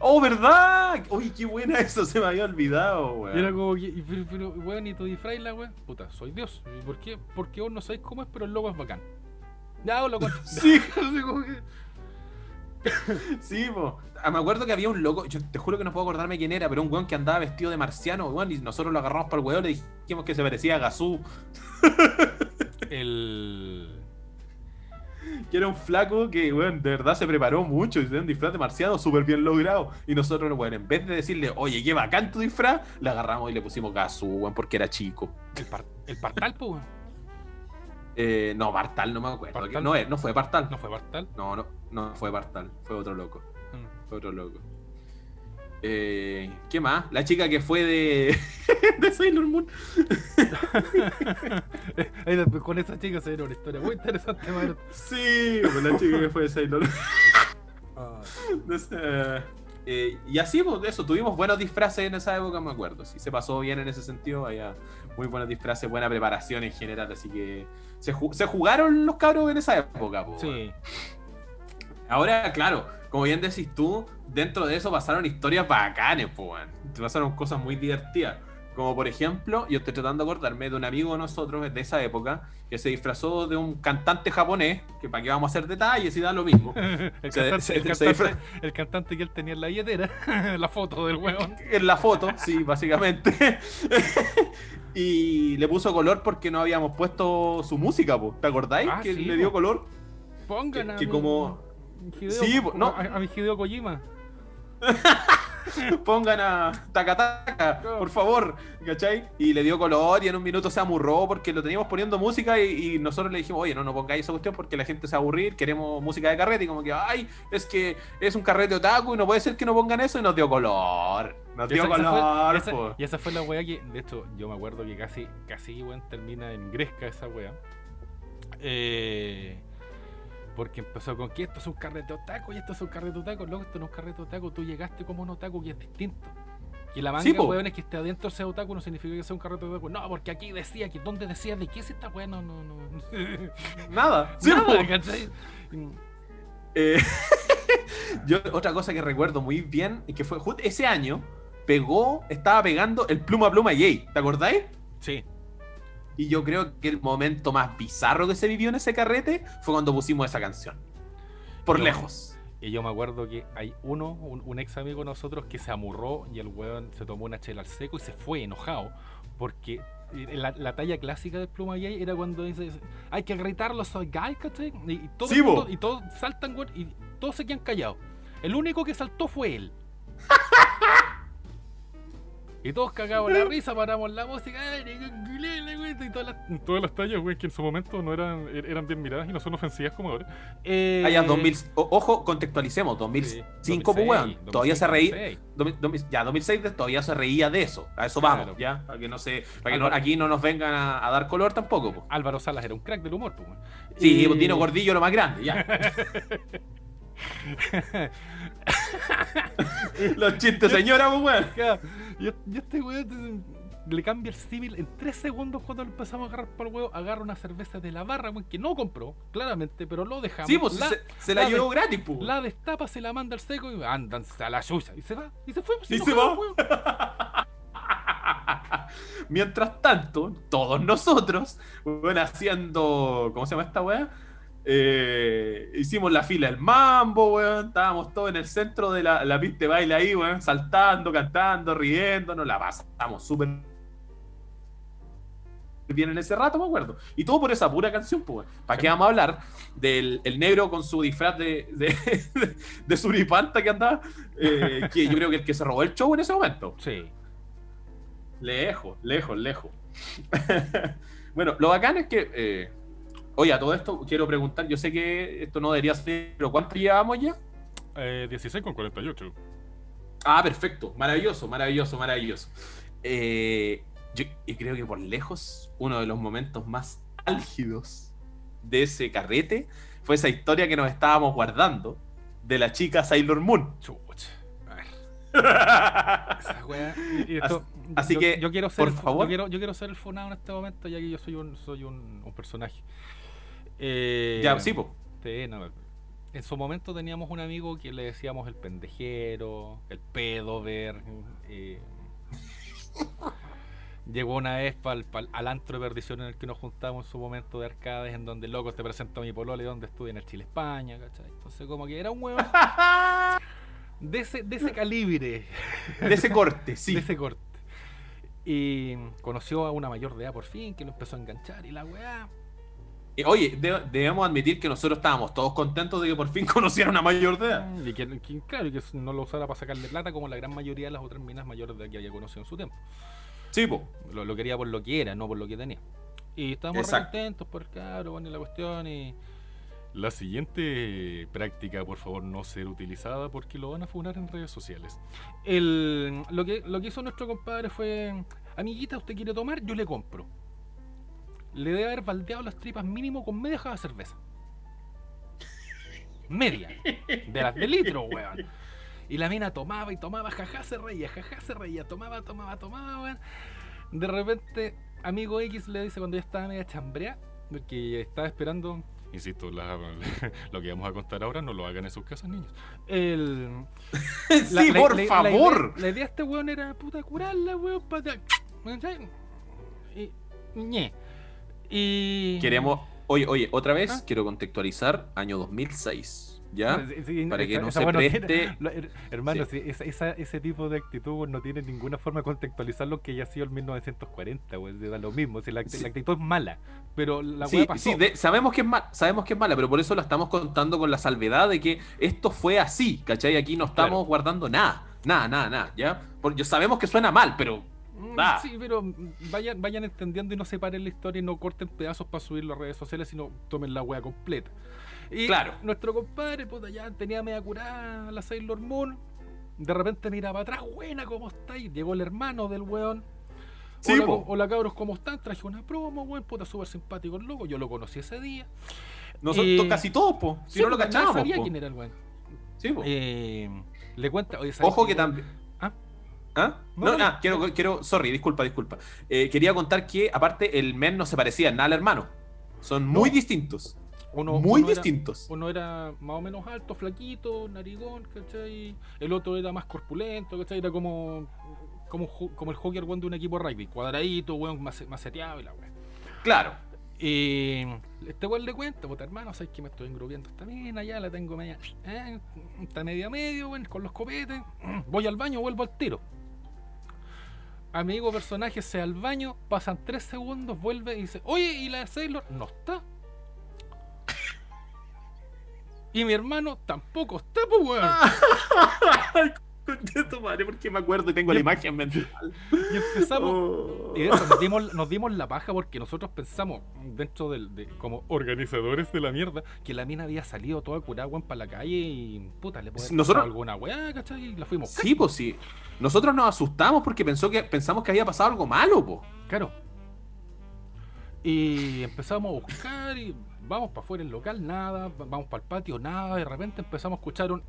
¡Oh, verdad! Uy, qué buena eso, se me había olvidado, weón. Y era como que, pero, pero, weón, y tu disfraz, la weón, puta, soy Dios. ¿Y por qué? Porque vos no sabéis cómo es, pero el logo es bacán. Ya, lo cuento. Sí. Así como que- Sí, po. Ah, me acuerdo que había un loco, yo te juro que no puedo acordarme quién era, pero un weón que andaba vestido de marciano, weón, y nosotros lo agarramos para el weón, le dijimos que se parecía a Gazú, El. que era un flaco que, weón, de verdad se preparó mucho y tenía un disfraz de marciano súper bien logrado. Y nosotros, weón, en vez de decirle, oye, qué bacán tu disfraz, le agarramos y le pusimos Gazú, weón, porque era chico. El, par- el Partal, po, weón. Eh, no, Bartal, no me acuerdo. No, no fue Bartal. ¿No fue Partal? No, no, no fue Bartal, fue otro loco. Mm. Fue otro loco. Eh, ¿Qué más? La chica que fue de, de Sailor Moon. Con esa chica se viene una historia muy interesante. Sí, pues la chica que fue de Sailor Moon. Ah, eh, y así, pues, eso, tuvimos buenos disfraces en esa época, me acuerdo. Sí, se pasó bien en ese sentido, había muy buenos disfraces, buena preparación en general, así que se, ju- se jugaron los cabros en esa época. pues. sí. Ahora, claro, como bien decís tú, dentro de eso pasaron historias bacanes, weón. Pasaron cosas muy divertidas. Como por ejemplo, yo estoy tratando de acordarme de un amigo de nosotros de esa época que se disfrazó de un cantante japonés, que para qué vamos a hacer detalles y da lo mismo. El, Se- cantante, se- el, se cantante, disfra- el cantante que él tenía en la billetera, la foto del weón. En la foto, sí, básicamente. y le puso color porque no habíamos puesto su música, po. ¿te acordáis? Ah, que sí, le dio po. color. Pongan Que- a que mi- como- Hideo- Sí, no. a, a mi Hideo Kojima. Pongan a Takataka, por favor, ¿cachai? Y le dio color y en un minuto se amurró porque lo teníamos poniendo música y, y nosotros le dijimos, oye, no, no pongáis esa cuestión porque la gente se va a aburrir, queremos música de carrete y como que, ay, es que es un carrete otaku y no puede ser que no pongan eso y nos dio color. Nos dio esa- esa color, fue, esa- po. y esa fue la weá que, de hecho, yo me acuerdo que casi, casi, weón, termina en Gresca esa weá. Eh, porque empezó con que esto es un carrete otaku y esto es un carrete otaku. Luego esto no es un carrete otaku. Tú llegaste como un otaku que es distinto. Que la manga, Sí, weón, es que esté adentro sea otaku no significa que sea un carrete otaku. No, porque aquí decía que ¿dónde decía de qué es esta weá? No, no, no. Nada, sí, Nada. Eh, yo otra cosa que recuerdo muy bien es que fue justo ese año pegó, estaba pegando el pluma pluma Jay, ¿te acordáis? Sí. Y yo creo que el momento más bizarro que se vivió en ese carrete fue cuando pusimos esa canción. Por Yo- lejos. Y yo me acuerdo que hay uno, un, un ex amigo de nosotros, que se amurró y el weón se tomó una chela al seco y se fue enojado. Porque eh, la, la talla clásica del Pluma Gay era cuando dice, hay que gritarlo, soy gay, ¿cachai? Y, y todo Sí, el mundo- po. y todos saltan, y todos se quedan callados. El único que saltó fue él. Y todos cagados la risa, paramos la música, ¡ay, ningún culé, la güey", y todas las, todas las tallas, güey, que en su momento no eran, er- eran bien miradas y no son ofensivas como ahora. Eh, Ah, ya, 2000, o- ojo, contextualicemos, sí, 2005, pues 2006, weón. Todavía se reía. 2006. 2000 2000 ya, 2006 de- todavía se reía de eso. A eso Claro. vamos, ya. Para que no se, para que no- aquí no nos vengan a, a dar color tampoco. po. Álvaro Salas era un crack del humor, pues. weón. Sí, Y- pues, Dino Gordillo lo más grande, ya. Los chistes, señora, pues weón. Y y este weón le cambia el civil en 3 segundos cuando lo empezamos a agarrar para el huevo. Agarra una cerveza de la barra, weón, que no compró, claramente, pero lo dejamos. Sí, pues la, se, se la la llevó gratis, pues. la destapa, se la manda al seco y andan a la suya. Y se va, y se fue. pues, Y se enojado, va. weón. Mientras tanto, todos nosotros, bueno, haciendo. ¿Cómo se llama esta weá? Eh, hicimos la fila del mambo, weón. Estábamos todos en el centro de la, la pista de baile ahí, weón, saltando, cantando, riéndonos. La pasamos súper bien en ese rato, me acuerdo. Y todo por esa pura canción, pues. ¿Para qué vamos a hablar del el negro con su disfraz de, de, de, suripanta que andaba? Eh, que yo creo que el que se robó el show en ese momento. Sí. Lejos, lejos, lejos. bueno, lo bacán es que. Eh, oye, a todo esto quiero preguntar. Yo sé que esto no debería ser. ¿Pero cuánto llevamos ya? Eh, 16 con 48. Ah, perfecto. Maravilloso, maravilloso, maravilloso. Eh, yo y creo que por lejos uno de los momentos más álgidos de ese carrete fue esa historia que nos estábamos guardando de la chica Sailor Moon. Chucha. A ver. Esa wea. y esto- así yo- que, yo quiero ser por favor. Yo quiero, yo quiero ser el funado en este momento, ya que yo soy un, soy un, un personaje. Eh, ya, sí, po. Sí, no, en su momento teníamos un amigo que le decíamos el pendejero, el pedo ver. eh, llegó una vez pa'l- pa'l- al antro de perdición en el que nos juntamos en su momento de arcades, en donde loco te presentó a mi polole, donde estudia en el Chile España, ¿cachai? Entonces, como que era un huevo de ese, de ese calibre, De ese corte, sí. de ese corte. Y conoció a una mayor de edad por fin, que lo empezó a enganchar y la weá. Eh, Oye, de- debemos admitir que nosotros estábamos todos contentos de que por fin conocieran a una mayor de edad. Y que, que, claro, que no lo usara para sacarle plata como la gran mayoría de las otras minas mayores de que había conocido en su tiempo. Sí, po. Lo, lo quería por lo que era, no por lo que tenía. Y estábamos contentos por el cabro, bueno, y la cuestión y... La siguiente práctica, por favor, no ser utilizada porque lo van a funar en redes sociales. El, lo, que, lo que hizo nuestro compadre fue, amiguita, ¿usted quiere tomar? Yo le compro. Le debe haber baldeado las tripas mínimo con media de cerveza. Media. De las de litro, weón. Y la mina tomaba y tomaba, jaja, se reía, jaja, se reía, tomaba, tomaba, tomaba, weón. De repente, amigo X le dice cuando ya estaba media chambrea, porque estaba esperando. Insisto, la- lo que vamos a contar ahora no lo hagan en sus casas, niños. El, sí, la- por favor. idea, la idea de este weón era puta curarla, weón, para. Y. ñe. Y. Queremos. Oye, oye, otra vez Ah. quiero contextualizar año 2006. ¿Ya? Sí, Para que esa- no esa se weá preste- tiene- her- hermano, Sí. esa- ese tipo de actitud no tiene ninguna forma de contextualizar lo que haya sido el 1940, güey. Da lo mismo. si la, Sí. la actitud es mala, pero la Sí, pasó. sí, de- sabemos, que es ma- sabemos que es mala, pero por eso la estamos contando con la salvedad de que esto fue así, ¿cachai? Aquí no estamos Claro. guardando nada, nada, nada, nada, ¿ya? Porque sabemos que suena mal, pero da. Sí, pero vayan, vayan entendiendo y no separen la historia y no corten pedazos para subirlo a redes sociales, sino tomen la wea completa. Y Claro. nuestro compadre, puta, ya tenía media curada la Sailor Moon. De repente mira para atrás, buena, ¿cómo estáis? Llegó el hermano del weón. Sí, hola, po. hola, cabros, ¿cómo están? Traje una promo, weón, puta, súper simpático el loco. Yo lo conocí ese día. nosotros Y- casi todos, po. Si Sí, no lo cachábamos, sabía po. quién era el weón. Sí, po. Eh, le cuenta, oye, ¿sabes Ojo que también. ¿Ah? No, No, no, ah, quiero, quiero, sorry, disculpa, disculpa. Eh, quería contar que, aparte, el men no se parecía nada al hermano. Son muy No. distintos. Uno- muy uno era- distintos. Uno era más o menos alto, flaquito, narigón, ¿cachai? El otro era más corpulento, ¿cachai? Era como como, como el hockey de un equipo rugby, cuadradito, weón, mace- maceteado y la weón. Claro. Y este weón le cuenta, puta hermano, sabes que me estoy engrupiendo esta mina, ya la tengo media, eh, está media medio, weón, con los copetes. Voy al baño, vuelvo al tiro. Amigo personaje se al baño, pasan tres segundos, vuelve y dice, oye, ¿y la de Sailor? No está. Y mi hermano tampoco está, pues weón. Madre, porque me acuerdo y tengo la imagen mental. Y empezamos. Oh. Y hecho, nos dimos, nos dimos la paja porque nosotros pensamos, dentro del, de, como organizadores de la mierda, que la mina había salido toda weón, para la calle y puta, le puede haber Nosotros- alguna weá, ¿cachai? Y la fuimos. Sí, pues sí. Nosotros nos asustamos porque pensó que, pensamos que había pasado algo malo, po. Claro. Y empezamos a buscar y vamos para afuera del local, nada, va- vamos para el patio, nada, de repente empezamos a escuchar un...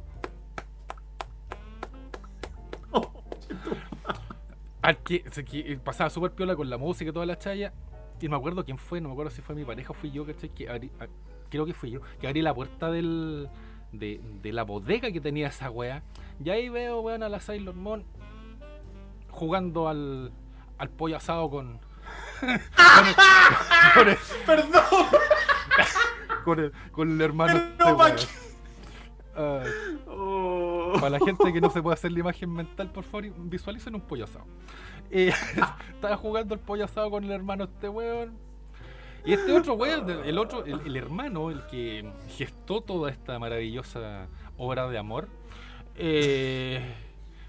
Al que, que pasaba súper piola con la música y toda la chaya. Y no me acuerdo quién fue, no me acuerdo si fue mi pareja o fui yo, ¿cachai? Que abrí- a- creo que fui yo, que abrí la puerta del, de, de la bodega que tenía esa wea. Y ahí veo, weón, a la Sailor Moon jugando al, al pollo asado con. con el- con el- Perdón. con, el, con el hermano. Pero este. Ay. Oh. Para la gente que no se puede hacer la imagen mental, por favor, visualicen un pollo asado. Eh, estaba jugando el pollo asado con el hermano este weón. Y este otro weón, el otro, el, el hermano, el que gestó toda esta maravillosa obra de amor, eh,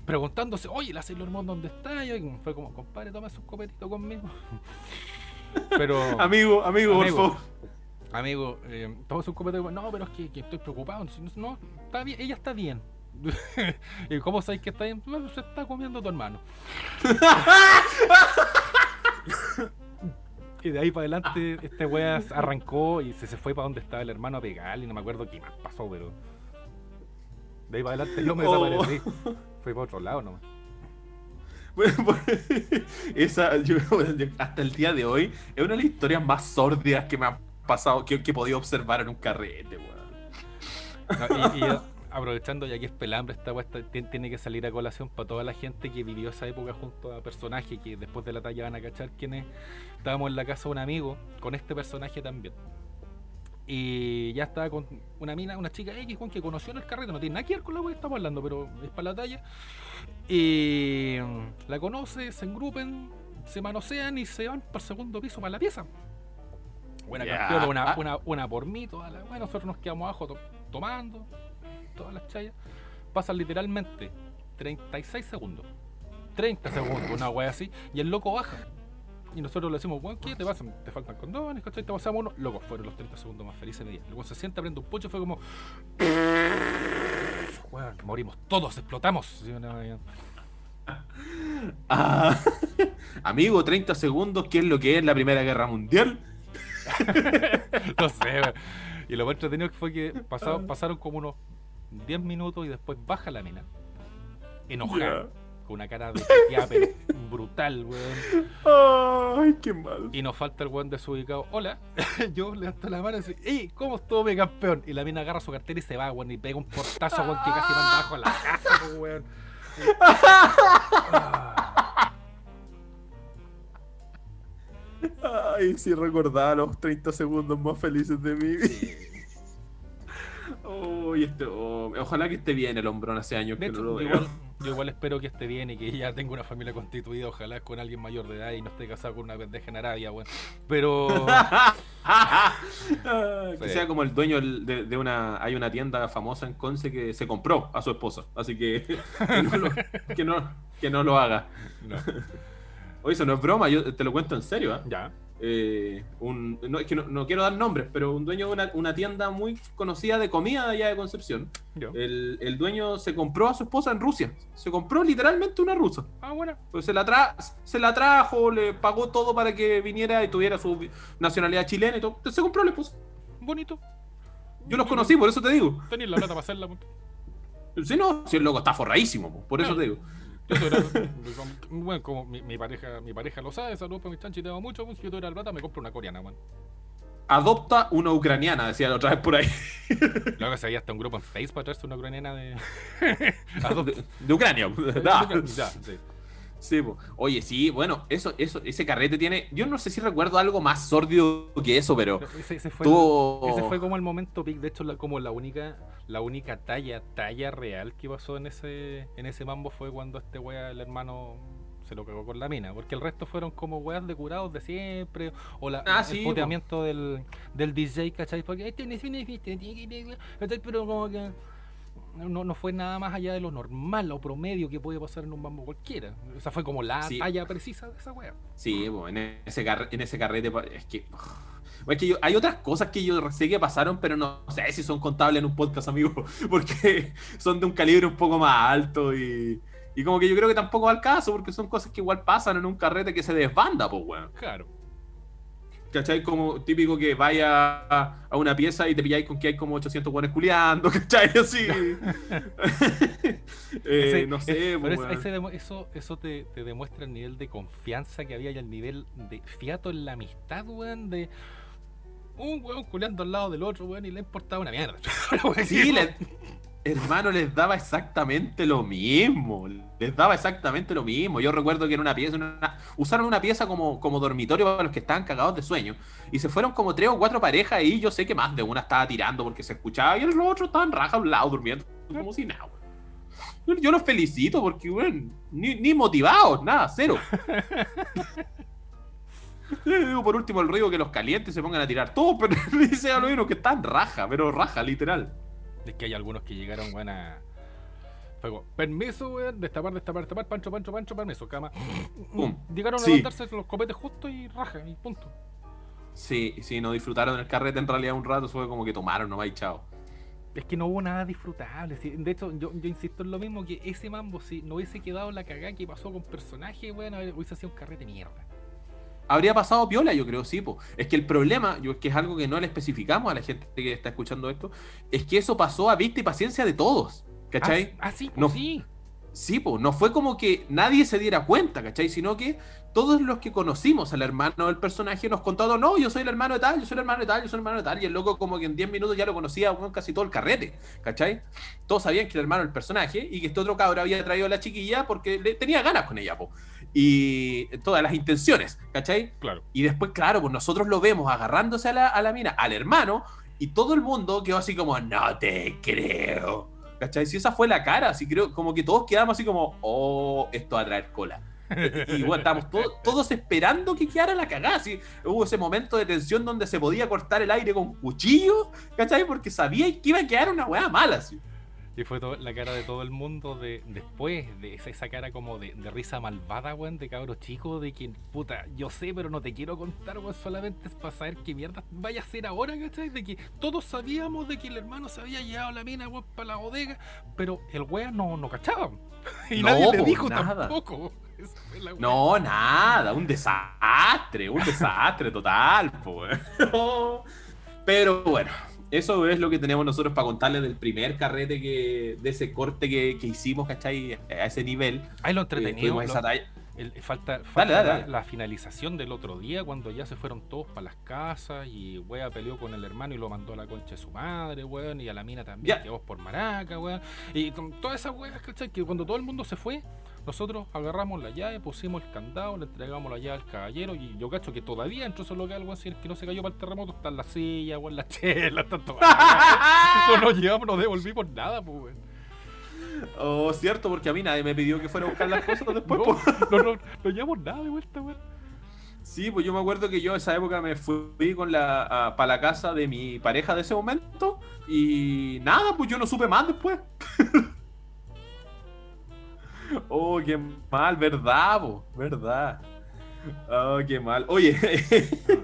preguntándose, oye, la Sailor Moon, ¿dónde está? Y fue como, compadre, toma su copetito conmigo. Pero, Amigo, amigo, por favor. amigo, eh, toma su copetito. No, pero es que, que estoy preocupado. No, está bien, ella está bien. ¿Y cómo sabéis que está? Bueno, se está comiendo tu hermano. y de ahí para adelante, este weá arrancó y se, se fue para donde estaba el hermano a pegarle. Y no me acuerdo qué más pasó, pero. De ahí para adelante yo me Oh. desaparecí. Fui para otro lado nomás. Bueno, pues, esa, yo- hasta el día de hoy, es una de las historias más sórdidas que me ha pasado, que, que he podido observar en un carrete, weón. No, y, aprovechando ya que es pelambre esta tien- tiene que salir a colación para toda la gente que vivió esa época junto a personajes que después de la talla van a cachar quiénes estábamos en la casa de un amigo con este personaje también. Y ya estaba con una mina, una chica X, Juan, que conoció en el carrete, no tiene nada que ver con la weá que estamos hablando, pero es para la talla. Y mm, la conoce, se engrupen, se manosean y se van para el segundo piso, para la pieza. Buena Ya. campeona, una, una, una por mí, toda la bueno, nosotros nos quedamos abajo to- tomando, todas las chayas. Pasan literalmente 36 segundos. 30 segundos, una wea así, y el loco baja. Y nosotros le decimos, weón, ¿qué te pasa? Te faltan condones, ¿cachai? Te pasamos uno. Loco, fueron los 30 segundos más felices de mi día. Weón se sienta, prende un pucho y fue como. Weón, morimos todos, explotamos. Sí, Ah, amigo, 30 segundos, ¿qué es lo que es la Primera Guerra Mundial? no sé, weón. Y lo más entretenido fue que pasaron, pasaron como unos 10 minutos y después baja la mina. Enojada. Con una cara de ya, pero brutal, weón. Ay, qué mal. Y nos falta el weón desubicado. Hola. Yo levanto la mano y digo, ¡Ey! ¿Cómo estuvo mi campeón? Y la mina agarra su cartera y se va, weón. Y pega un portazo, weón, que casi manda abajo a la casa, po, weón. Ay, sí recordaba los 30 segundos más felices de mi vida. Este, oh, ojalá que esté bien el hombrón hace años que hecho, no lo yo veo. igual, yo igual espero que esté bien y que ya tenga una familia constituida, ojalá con alguien mayor de edad y no esté casado con una pendeja en Arabia, weón. Pero. que Sí. sea como el dueño de, de una. Hay una tienda famosa en Conce que se compró a su esposa. Así que. Que no lo, que no, que no lo haga. No. Oye, eso no es broma, yo te lo cuento en serio. ¿ah? Ya. Eh, un, no, es que no, no quiero dar nombres, pero un dueño de una, una tienda muy conocida de comida allá de Concepción. El, el dueño se compró a su esposa en Rusia. Se compró literalmente una rusa. Ah, bueno. Pues se la, tra se la trajo, le pagó todo para que viniera y tuviera su nacionalidad chilena y todo. Se compró la esposa. Bonito. Yo los conocí, por eso te digo. Tenés la plata para hacerla. Si no, si el loco está forradísimo, po, por eso te digo. Yo tuviera- bueno, como mi, mi pareja mi pareja lo sabe, saludos para mis chanchis, te amo mucho. Si yo tuviera la plata, me compro una coreana, weón. Adopta una ucraniana, decía la otra vez por ahí. Luego que se había hasta un grupo en Facebook para traerse una ucraniana de. Adopta. De, de Ucrania. da. Ya, sí. Sí, po. Oye, sí, bueno, eso, eso, ese carrete tiene. Yo no sé si recuerdo algo más sórdido que eso, pero Ese, ese fue, tuvo. ese fue como el momento. De hecho, la- como la única la única talla, talla real que pasó en ese en ese mambo fue cuando este wea, el hermano, se lo cagó con la mina. Porque el resto fueron como weas de curados de siempre. O la, Ah, el sí, puteamiento del, del DJ, ¿cachai? Porque este no es. Pero como que. No, no fue nada más allá de lo normal o promedio que puede pasar en un mambo cualquiera. Esa fue como la Sí. talla precisa de esa wea. Sí, en ese, en ese carrete. Es que. Es que yo- hay otras cosas que yo sé que pasaron, pero no sé si son contables en un podcast, amigo. Porque son de un calibre un poco más alto y. Y como que yo creo que tampoco va al caso, porque son cosas que igual pasan en un carrete que se desbanda, pues, weón. Claro. ¿Cachai? Como típico que vaya a, a una pieza y te pilláis con que hay como 800 guanes culiando, ¿cachai? Así. Eh, Ese- no sé, pero pues, es- weón. demo- eso, eso te, te demuestra el nivel de confianza que había y el nivel de fiato en la amistad, weón, de un weón culeando al lado del otro, weón, y le importaba una mierda. Sí, le- hermano, les daba exactamente lo mismo. Les daba exactamente lo mismo. Yo recuerdo que en una pieza, usaron una pieza como, como dormitorio para los que estaban cagados de sueño. Y se fueron como tres o cuatro parejas y yo sé que más de una estaba tirando porque se escuchaba y los otros estaban raja a un lado durmiendo como si nada. Yo los felicito porque, bueno, ni, ni motivados, nada, cero. Digo por último el río que los calientes se pongan a tirar todo, pero dice a lo mismo que están raja, pero raja, literal. Es que hay algunos que llegaron, weón, a. Fue permiso, weón, destapar, destapar, destapar, pancho, pancho, pancho, permiso, cama. Pum. Llegaron a levantarse los copetes justo y raja, y punto. Sí, sí, no disfrutaron el carrete en realidad un rato, fue como que tomaron nomás y chao. Es que no hubo nada disfrutable. De hecho, yo, yo, insisto en lo mismo que ese mambo, si no hubiese quedado la cagada que pasó con personaje, bueno, hubiese sido un carrete mierda habría pasado piola, yo creo, sí. Po. Es que el problema, yo es que es algo que no le especificamos a la gente que está escuchando esto, es que eso pasó a vista y paciencia de todos. ¿Cachai? Ah, ah sí, no, sí. Sí, pues no fue como que nadie se diera cuenta, ¿cachai? Sino que todos los que conocimos al hermano del personaje nos contaron, no, yo soy el hermano de tal, yo soy el hermano de tal, yo soy el hermano de tal, y el loco como que en 10 minutos ya lo conocía con casi todo el carrete, ¿cachai? Todos sabían que era el hermano del personaje y que este otro cabro había traído a la chiquilla porque le, tenía ganas con ella, po. Y todas las intenciones, ¿cachai? Claro. Y después, claro, pues nosotros lo vemos agarrándose a la, a la mina, al hermano, y todo el mundo quedó así como, no te creo. ¿Cachai? Si esa fue la cara, así creo, como que todos quedamos así como, oh, esto va a traer cola. y bueno, estábamos todos, esperando que quedara la cagada. ¿sí? Hubo ese momento de tensión donde se podía cortar el aire con cuchillo, ¿cachai? Porque sabía que iba a quedar una weá mala. ¿sí? Y fue la cara de todo el mundo de después, de esa, cara como de, risa malvada, weón, de cabro chico, de quien, puta, yo sé, pero no te quiero contar, weón, solamente es para saber qué mierda vaya a ser ahora, ¿cachai? De que todos sabíamos de que el hermano se había llevado la mina, weón, para la bodega, pero el weón no, no cachaba. Y nadie le dijo tampoco. No, nada, un desastre, un desastre total, pues. Pero bueno, eso es lo que tenemos nosotros para contarles del primer carrete que, de ese corte que, hicimos, ¿cachai? A ese nivel. Ahí lo entretenido. Falta, La, finalización del otro día, cuando ya se fueron todos para las casas y wea peleó con el hermano y lo mandó a la concha de su madre, weón, y a la mina también, que vos por maraca, weón. Y con todas esas weas, ¿cachai? Que cuando todo el mundo se fue, nosotros agarramos la llave, pusimos el candado, le entregamos la llave al caballero y yo cacho que todavía dentro de ese local, algo así, que no se cayó para el terremoto, está en la silla, o en la chela, todo. no nos llevamos, no devolvimos nada, pues, weón. Oh, cierto, porque a mí nadie me pidió que fuera a buscar las cosas después. no, no, no, llevamos nada de vuelta, weón. Sí, pues yo me acuerdo que yo esa época me fui con la, para la casa de mi pareja de ese momento y nada, pues yo no supe más después. Oh, qué mal, ¿verdad, ¿Verdad? Oh, qué mal. Oye,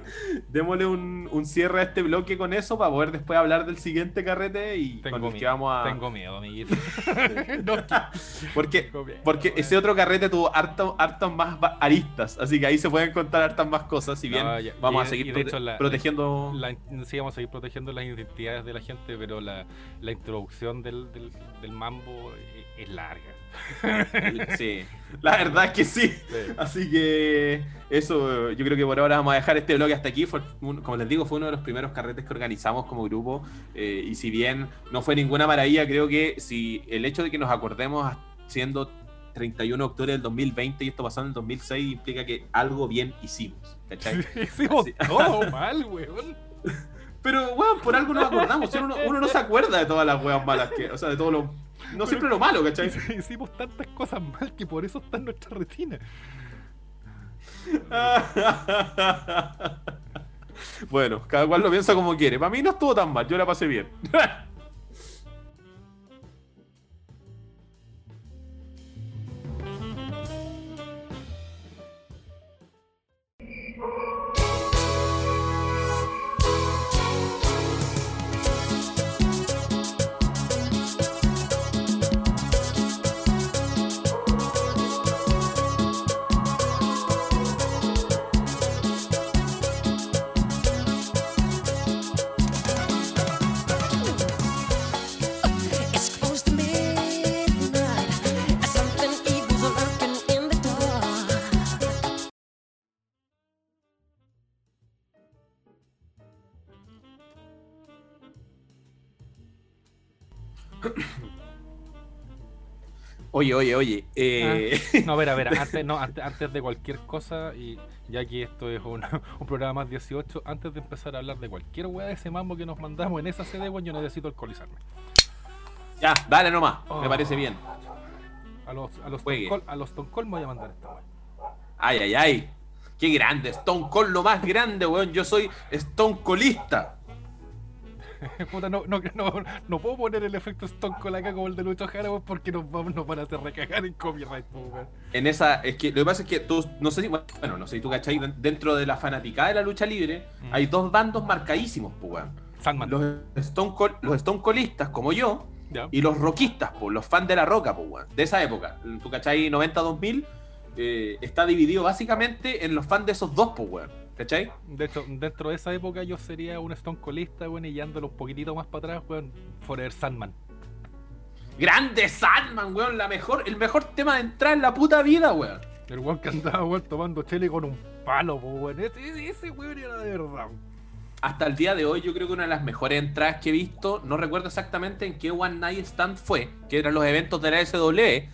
démosle un, un, cierre a este bloque con eso para poder después hablar del siguiente carrete y tengo con que vamos a. Tengo miedo, amiguito. porque porque ese otro carrete tuvo hartas más aristas, así que ahí se pueden contar hartas más cosas. Si bien vamos a seguir protegiendo. sí, vamos a seguir protegiendo las identidades de la gente, pero la, la introducción del, del, del mambo es larga. Sí, la verdad es que sí. Así que eso, yo creo que por ahora vamos a dejar este blog hasta aquí. como les digo, fue uno de los primeros carretes que organizamos como grupo. Eh, y si bien no fue ninguna maravilla, creo que si el hecho de que nos acordemos siendo 31 de octubre del 2020 y esto pasó en el 2006 implica que algo bien hicimos. hicimos todo mal, weón. Pero, weón, por algo nos acordamos. Uno, uno, no se acuerda de todas las weas malas que, o sea, de todo lo no siempre lo malo, ¿cachai? Hicimos tantas cosas mal que por eso está en nuestra retina. bueno, cada cual lo piensa como quiere. Para mí no estuvo tan mal, yo la pasé bien. Oye, oye, oye. eh, No, a ver, a ver, antes, no, antes, antes de cualquier cosa, y ya que esto es un, un programa más 18, antes de empezar a hablar de cualquier weá de ese mambo que nos mandamos en esa CD, weón, yo necesito alcoholizarme. ya, dale nomás. Me Oh. parece bien. A los, a los, a los Stone Cold me voy a mandar esta weá. Ay, ay, ay. Qué grande. Stone Cold, lo más grande, weón. Yo soy Stone Coldista. Puta, no, no, no, no puedo poner el efecto Stone Cold acá como el de Lucho Jara, porque nos, vamos, nos van a hacer recagar en copyright, weón. En esa, es que lo que pasa es que tú, no sé si, bueno, no sé si tú cachai, dentro de la fanaticada de la lucha libre, Mm. hay dos bandos marcadísimos, pues. Los Stone, Cold, los Stone Coldistas, como yo, y los rockistas, pues, los fans de la roca, pues, weón. De esa época. Tú cachai 90-2000, eh, está dividido básicamente en los fans de esos dos, pues, weón. ¿Cachai? De hecho, dentro de esa época yo sería un Stone Coldista, weón, y yéndolo un poquitito más para atrás, weón, Forever Sandman. Grande Sandman, weón, la mejor, el mejor tema de entrar en la puta vida, weón. El weón que andaba, weón, tomando chile con un palo, weón. Ese, ese- ese weón era de verdad. hasta el día de hoy yo creo que una de las mejores entradas que he visto, no recuerdo exactamente en qué One Night Stand fue, que eran los eventos de la SW,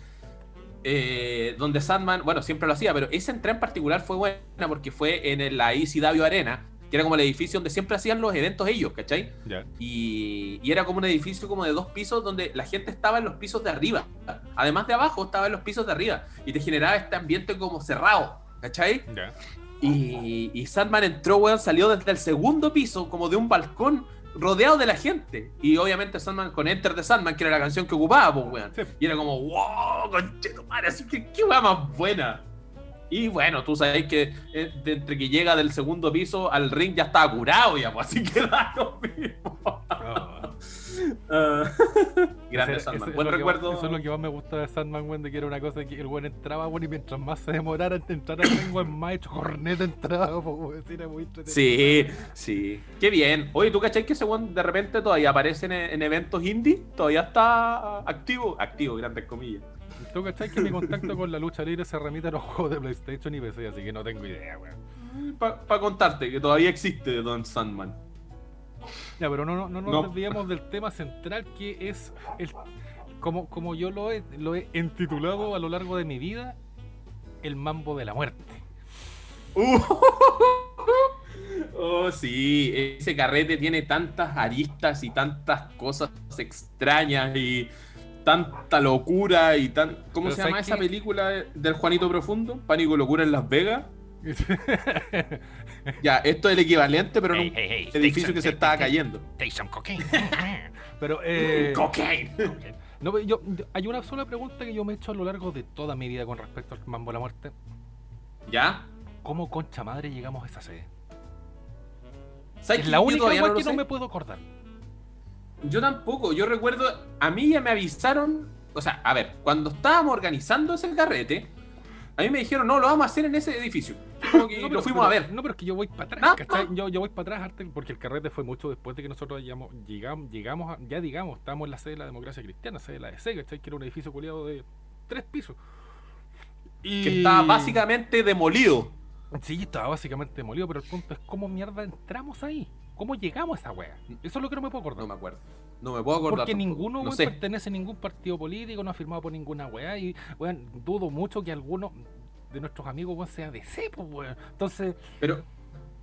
eh, donde Sandman, bueno, siempre lo hacía, pero esa entrada en particular fue buena porque fue en la ECW Arena, que era como el edificio donde siempre hacían los eventos ellos, ¿cachai? Y, y era como un edificio como de dos pisos donde la gente estaba en los pisos de arriba. Además de abajo, estaba en los pisos de arriba. Y te generaba este ambiente como cerrado, ¿cachai? Y, y Sandman entró, weón, salió desde el segundo piso, como de un balcón, rodeado de la gente. Y obviamente Sandman con Enter de Sandman, que era la canción que ocupaba, pues, weón. Sí. Y era como, wow, conchetumare, así que qué weá más buena. Y bueno, tú sabes que eh, de entre que llega del segundo piso al ring ya estaba curado ya, pues así que da lo mismo. Ah, Grande Ese- Sandman. ese es Buen recuerdo. eso es lo que más me gusta de Sandman, weón, de que era una cosa que el weón entraba, weón, y mientras más se demorara en entrar al weón, más hecho corneta entraba, weón. Era muy entretenido. Sí, sí. Qué bien. Oye, ¿tú cachai que ese weón de repente todavía aparece en, en eventos indie? Todavía está activo. Activo, grandes comillas. ¿Tú cachai que mi contacto con la lucha libre se remite a los juegos de PlayStation y PC? Así que no tengo idea, weón. Para contarte que todavía existe Don Sandman. Ya, pero no, no, no nos No. del tema central que es el como, como yo lo he, lo he entitulado a lo largo de mi vida, el mambo de la muerte. Uh. Oh, sí, ese carrete tiene tantas aristas y tantas cosas extrañas y tanta locura y tan... ¿Cómo Pero se llama ¿sabes esa película del Juanito Profundo? Pánico y Locura en Las Vegas. Ya, esto es el equivalente, pero en un Hey, hey, hey, edificio que se estaba cayendo. Take some cocaine. pero eh, Cocaine. no, yo, yo- hay una sola pregunta que yo me he hecho a lo largo de toda mi vida con respecto al mambo de la muerte. ¿Ya? ¿Cómo concha madre llegamos a esa sede? ¿Sabes Es que la yo única weá no que no me puedo acordar. Yo tampoco, yo recuerdo, a mí ya me avisaron, o sea, a ver, cuando estábamos organizando ese carrete, a mí me dijeron, no, lo vamos a hacer en ese edificio. Como que No, pero- fuimos pero- a ver. No, pero es que yo voy para atrás, No, ¿cachai? no. Yo, yo voy para atrás, Arte, porque el carrete fue mucho después de que nosotros llegamos, llegamos, llegamos a- ya digamos, estábamos en la sede de la democracia cristiana, sede de la DC, ¿cachai? Que era un edificio culiado de tres pisos. Y... Que estaba básicamente demolido. Sí, estaba básicamente demolido, pero el punto es cómo mierda entramos ahí. ¿Cómo llegamos a esa wea? Eso es lo que no me puedo acordar. No me acuerdo. No me puedo acordar. Porque tampoco. ninguno no sé. pertenece a ningún partido político, no ha firmado por ninguna weá. Y weón, dudo mucho que alguno de nuestros amigos weón, sea de C, pues weón. Entonces, Pero,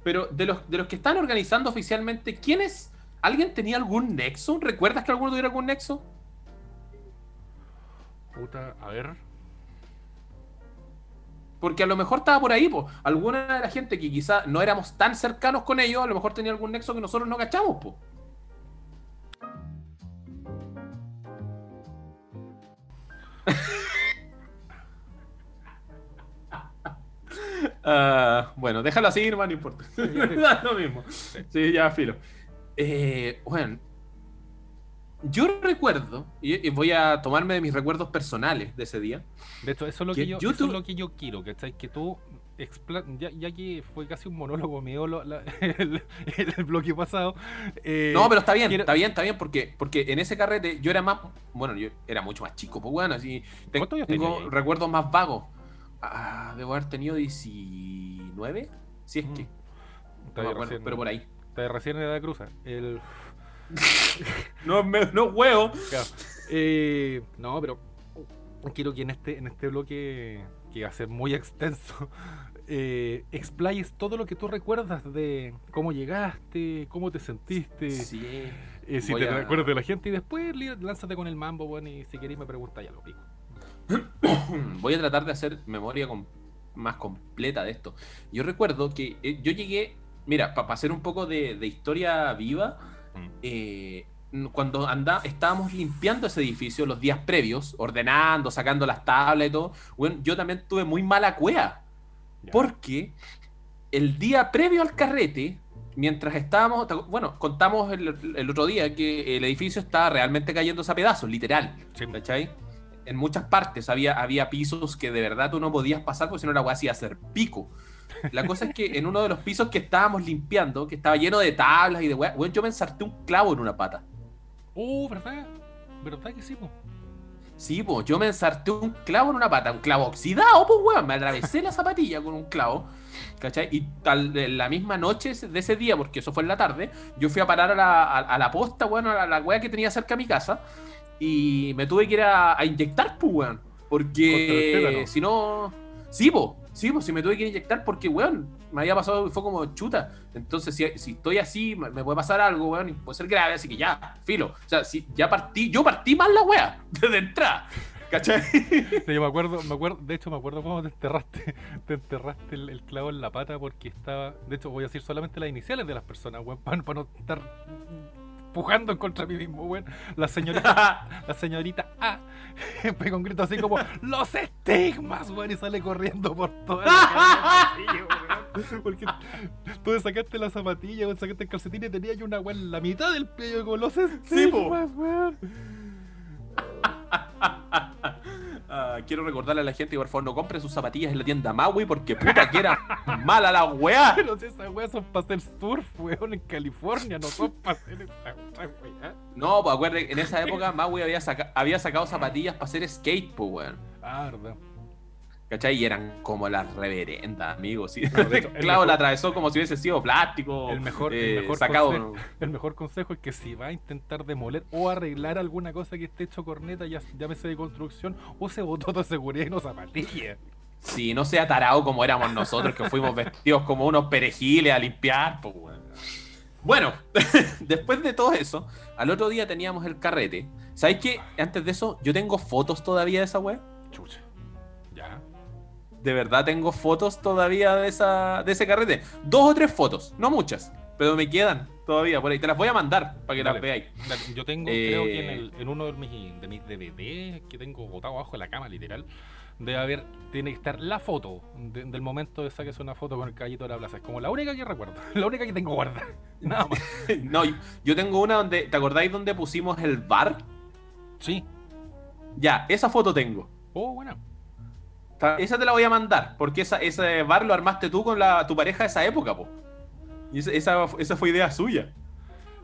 pero de los, de los que están organizando oficialmente, ¿quiénes? ¿Alguien tenía algún nexo? ¿Recuerdas que alguno tuviera algún nexo? puta, a ver. Porque a lo mejor estaba por ahí, pues. Alguna de la gente que quizá no éramos tan cercanos con ellos, a lo mejor tenía algún nexo que nosotros no cachamos, pues. Ah, bueno, déjalo así, hermano, no importa. Lo mismo. Sí, ya, filo. Eh, bueno, yo recuerdo, y, y voy a tomarme de mis recuerdos personales de ese día. De hecho, eso es lo Que que, yo, yo eso es lo que yo quiero, ¿cachai? Que tú, ya, ya que fue casi un monólogo mío lo- la- el, el bloque pasado. eh, No, pero está bien, quiero- está bien, está bien, porque, porque en ese carrete yo era más, bueno, yo era mucho más chico, pues bueno, así ¿Cuántos años tengo ahí? recuerdos más vagos. Ah, debo haber tenido 19, si es que, Mm, no Está me bien, acuerdo, recién, pero por ahí. está recién en edad cruza. El, No, me, no huevo. claro, Eh, no, pero quiero que en este, en este bloque, que va a ser muy extenso, eh, explayes todo lo que tú recuerdas de cómo llegaste, cómo te sentiste. Sí. eh, si te a- recuerdas de la gente y después lánzate con el mambo, bueno, y si queréis me preguntáis ya lo pico. Voy a tratar de hacer memoria com- más completa de esto. Yo recuerdo que eh, yo llegué, mira, para hacer un poco de, de historia viva, Mm. eh, cuando anda, estábamos limpiando ese edificio los días previos, ordenando, sacando las tablas y todo, bueno, yo también tuve muy mala cueva. Ya. Porque el día previo al carrete, mientras estábamos, bueno, contamos el, el otro día que el edificio estaba realmente cayéndose a pedazos, literal. Sí. ¿Cachai? En muchas partes había, había pisos que de verdad tú no podías pasar porque si no la weá se iba a hacer pico. La cosa es que en uno de los pisos que estábamos limpiando, que estaba lleno de tablas y de weá, weón, yo me ensarté un clavo en una pata. Oh, ¿verdad? ¿Verdad que sí, po? Sí, pues yo me ensarté un clavo en una pata, un clavo oxidado, pues weón, me atravesé la zapatilla con un clavo, ¿cachai? Y tal, la misma noche de ese día, porque eso fue en la tarde, yo fui a parar a la, a, a la posta, weón, a la, la weá que tenía cerca de mi casa, y me tuve que ir a, a inyectar, pues weón, porque si no... Sí, pues, sí, pues, si me tuve que inyectar porque, weón, me había pasado fue como chuta. Entonces, si, si estoy así, me, me puede pasar algo, weón, y puede ser grave, así que ya, filo. O sea, si ya partí, yo partí mal la weá, desde entrada. ¿Cachai? Sí, yo me acuerdo, me acuerdo, de hecho me acuerdo cómo te enterraste, te enterraste el, el clavo en la pata porque estaba, de hecho voy a decir solamente las iniciales de las personas, weón, para, no estar pujando en contra mí mismo, weón. La señorita, la señorita A pega un grito así como ¡Los estigmas! weón, y sale corriendo por toda la calle, weón. Porque tú sacaste la zapatilla, weón, sacaste el calcetín y tenía yo una weón en la mitad del pie, yo como los estigmas, weón. Ah, quiero recordarle a la gente que por favor no compre sus zapatillas en la tienda Maui porque puta que era mala la weá. Pero si esas weas son para hacer surf, weón, en California, no son para hacer esa otra wea. No, pues acuérdate, en esa época Maui había, saca- había sacado zapatillas para hacer skate, pues weón. Ah, verdad. ¿Cachai? Y eran como las reverendas, amigos. clavo mejor- la atravesó como si hubiese sido plástico. El mejor, eh, el, mejor sacado. consejo, el mejor consejo es que si va a intentar demoler o arreglar alguna cosa que esté hecho corneta, ya llámese de construcción, use botón de seguridad y no zapatillas. Si no sea tarado como éramos nosotros, que fuimos vestidos como unos perejiles a limpiar, pues. Bueno, después de todo eso, al otro día teníamos el carrete. ¿Sabéis qué? Antes de eso, yo tengo fotos todavía de esa weá. Chucha. De verdad tengo fotos todavía de, esa, de ese carrete. Dos o tres fotos, no muchas, pero me quedan todavía por ahí. Te las voy a mandar para que Dale. las veáis. Dale, Yo tengo, Eh, creo que en, el- en uno de mis, de mis DVD que tengo botado abajo de la cama, literal, debe haber, tiene que estar la foto de- del momento de saques una foto con el caballito de la plaza. Es como la única que recuerdo, la única que tengo guardada. Nada más. No, yo tengo una donde, ¿te acordáis donde pusimos el bar? Sí. Ya, esa foto tengo. Oh, bueno. Esa te la voy a mandar, porque esa, ese bar lo armaste tú con la, tu pareja de esa época, po. Y esa, esa, esa fue idea suya.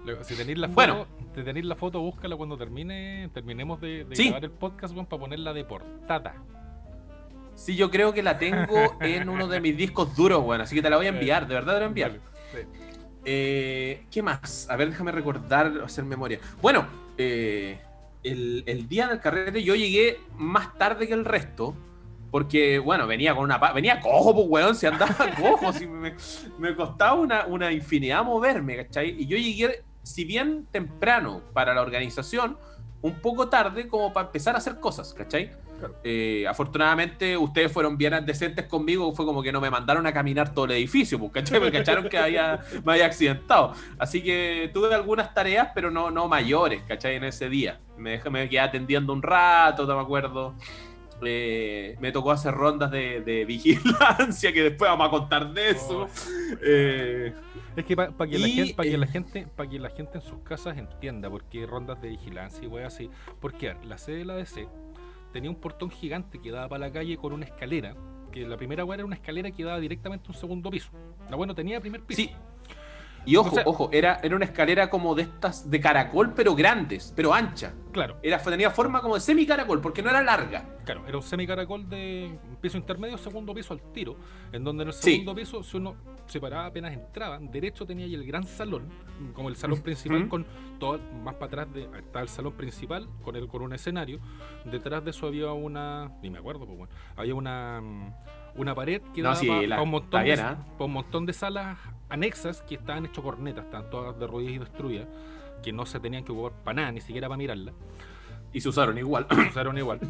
Luego, si tenéis la foto, Bueno. si tenéis la foto, búscala cuando termine, terminemos de, de Sí. grabar el podcast, para ponerla de portada. Sí, yo creo que la tengo en uno de mis discos duros, bueno, así que te la voy a enviar, de verdad te la voy a enviar. Sí. Eh, ¿Qué más? A ver, déjame recordar, hacer memoria. Bueno, eh, el, el día del carrete yo llegué más tarde que el resto. Porque, bueno, venía con una... Venía cojo, pues, weón, si andaba cojo. si me, me costaba una, una infinidad moverme, ¿cachai? Y yo llegué, si bien temprano para la organización, un poco tarde como para empezar a hacer cosas, ¿cachai? Claro. Eh, afortunadamente ustedes fueron bien decentes conmigo, fue como que no me mandaron a caminar todo el edificio, pues, ¿cachai? Me cacharon que había, me había accidentado. Así que tuve algunas tareas, pero no, no mayores, ¿cachai? En ese día. Me, dejé- me quedé atendiendo un rato, no me acuerdo. Eh, me tocó hacer rondas de, de vigilancia, que después vamos a contar de eso. Oh. Eh, Es que para que, la Y, gente, pa' que eh, la gente, pa' que la gente en sus casas entienda por qué rondas de vigilancia y wey así. Porque la sede de la DC tenía un portón gigante que daba para la calle con una escalera. Que la primera weá era una escalera que daba directamente a un segundo piso. La bueno tenía primer piso. sí, Y ojo, O sea- ojo, era, era una escalera como de estas de caracol, pero grandes, pero ancha. Claro, Era, tenía forma como de semi-caracol, porque no era larga. claro, era un semicaracol de piso intermedio, segundo piso al tiro, en donde en el Sí. segundo piso, si uno se paraba apenas entraba, derecho tenía ahí el gran salón, como el salón principal con todo, más para atrás de, estaba el salón principal con el, con un escenario, detrás de eso había una, ni me acuerdo, pues bueno, había una mm, una pared que No, daba sí, la- un montón de, ¿ah? pa' un montón de salas anexas que estaban hechas cornetas, estaban todas derruidas y destruidas, que no se tenían que ocupar para nada, ni siquiera para mirarlas. Y se usaron igual. se usaron igual.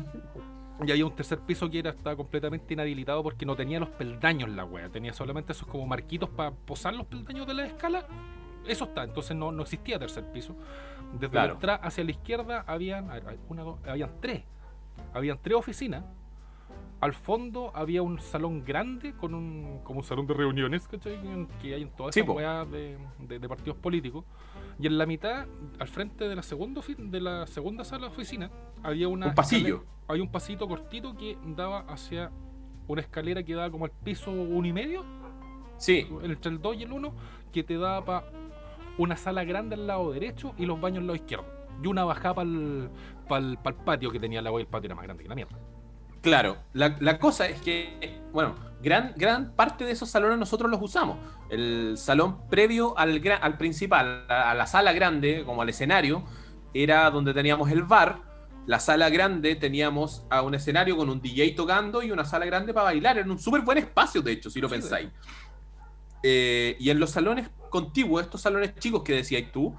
Y había un tercer piso que era estaba completamente inhabilitado porque no tenía los peldaños la wea. Tenía solamente esos como marquitos para posar los peldaños de la escala. Eso está, entonces no, no existía tercer piso. Desde Claro. la entrada hacia la izquierda habían, a ver, una, dos, habían tres. Habían tres oficinas. Al fondo había un salón grande con un como un salón de reuniones, ¿cachai? Que hay en todas esas weas de, de- de partidos políticos. Y en la mitad, al frente de la segunda de la segunda sala de oficina, había una Un pasillo. había un pasito cortito que daba hacia una escalera que daba como al piso uno y medio, Sí, entre el 2 y el 1, que te daba para una sala grande al lado derecho y los baños al lado izquierdo. Y una bajada para el patio que tenía la wea, el patio era más grande que la mierda. Claro, la, la cosa es que, bueno, gran, gran parte de esos salones nosotros los usamos. El salón previo al, al principal, a, la sala grande, como al escenario, era donde teníamos el bar. La sala grande teníamos a un escenario con un DJ tocando y una sala grande para bailar. Era un súper buen espacio, de hecho, si lo Sí, pensáis. Eh, y en los salones contiguos, estos salones chicos que decías tú,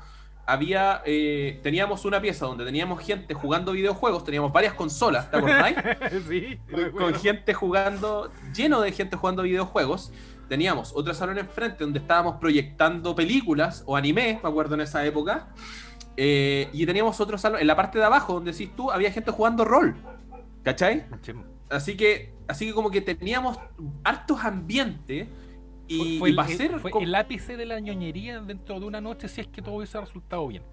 había, eh, teníamos una pieza donde teníamos gente jugando videojuegos, teníamos varias consolas, ¿te acordáis? sí, con, con gente jugando, lleno de gente jugando videojuegos. Teníamos otro salón enfrente donde estábamos proyectando películas o anime, me acuerdo en esa época. Eh, y teníamos otro salón, en la parte de abajo, donde decís tú, había gente jugando rol. ¿Cachai? Así que, así que como que teníamos hartos ambientes. Y, fue, y para el, ser fue el ápice de la ñoñería dentro de una noche si es que todo hubiese resultado bien.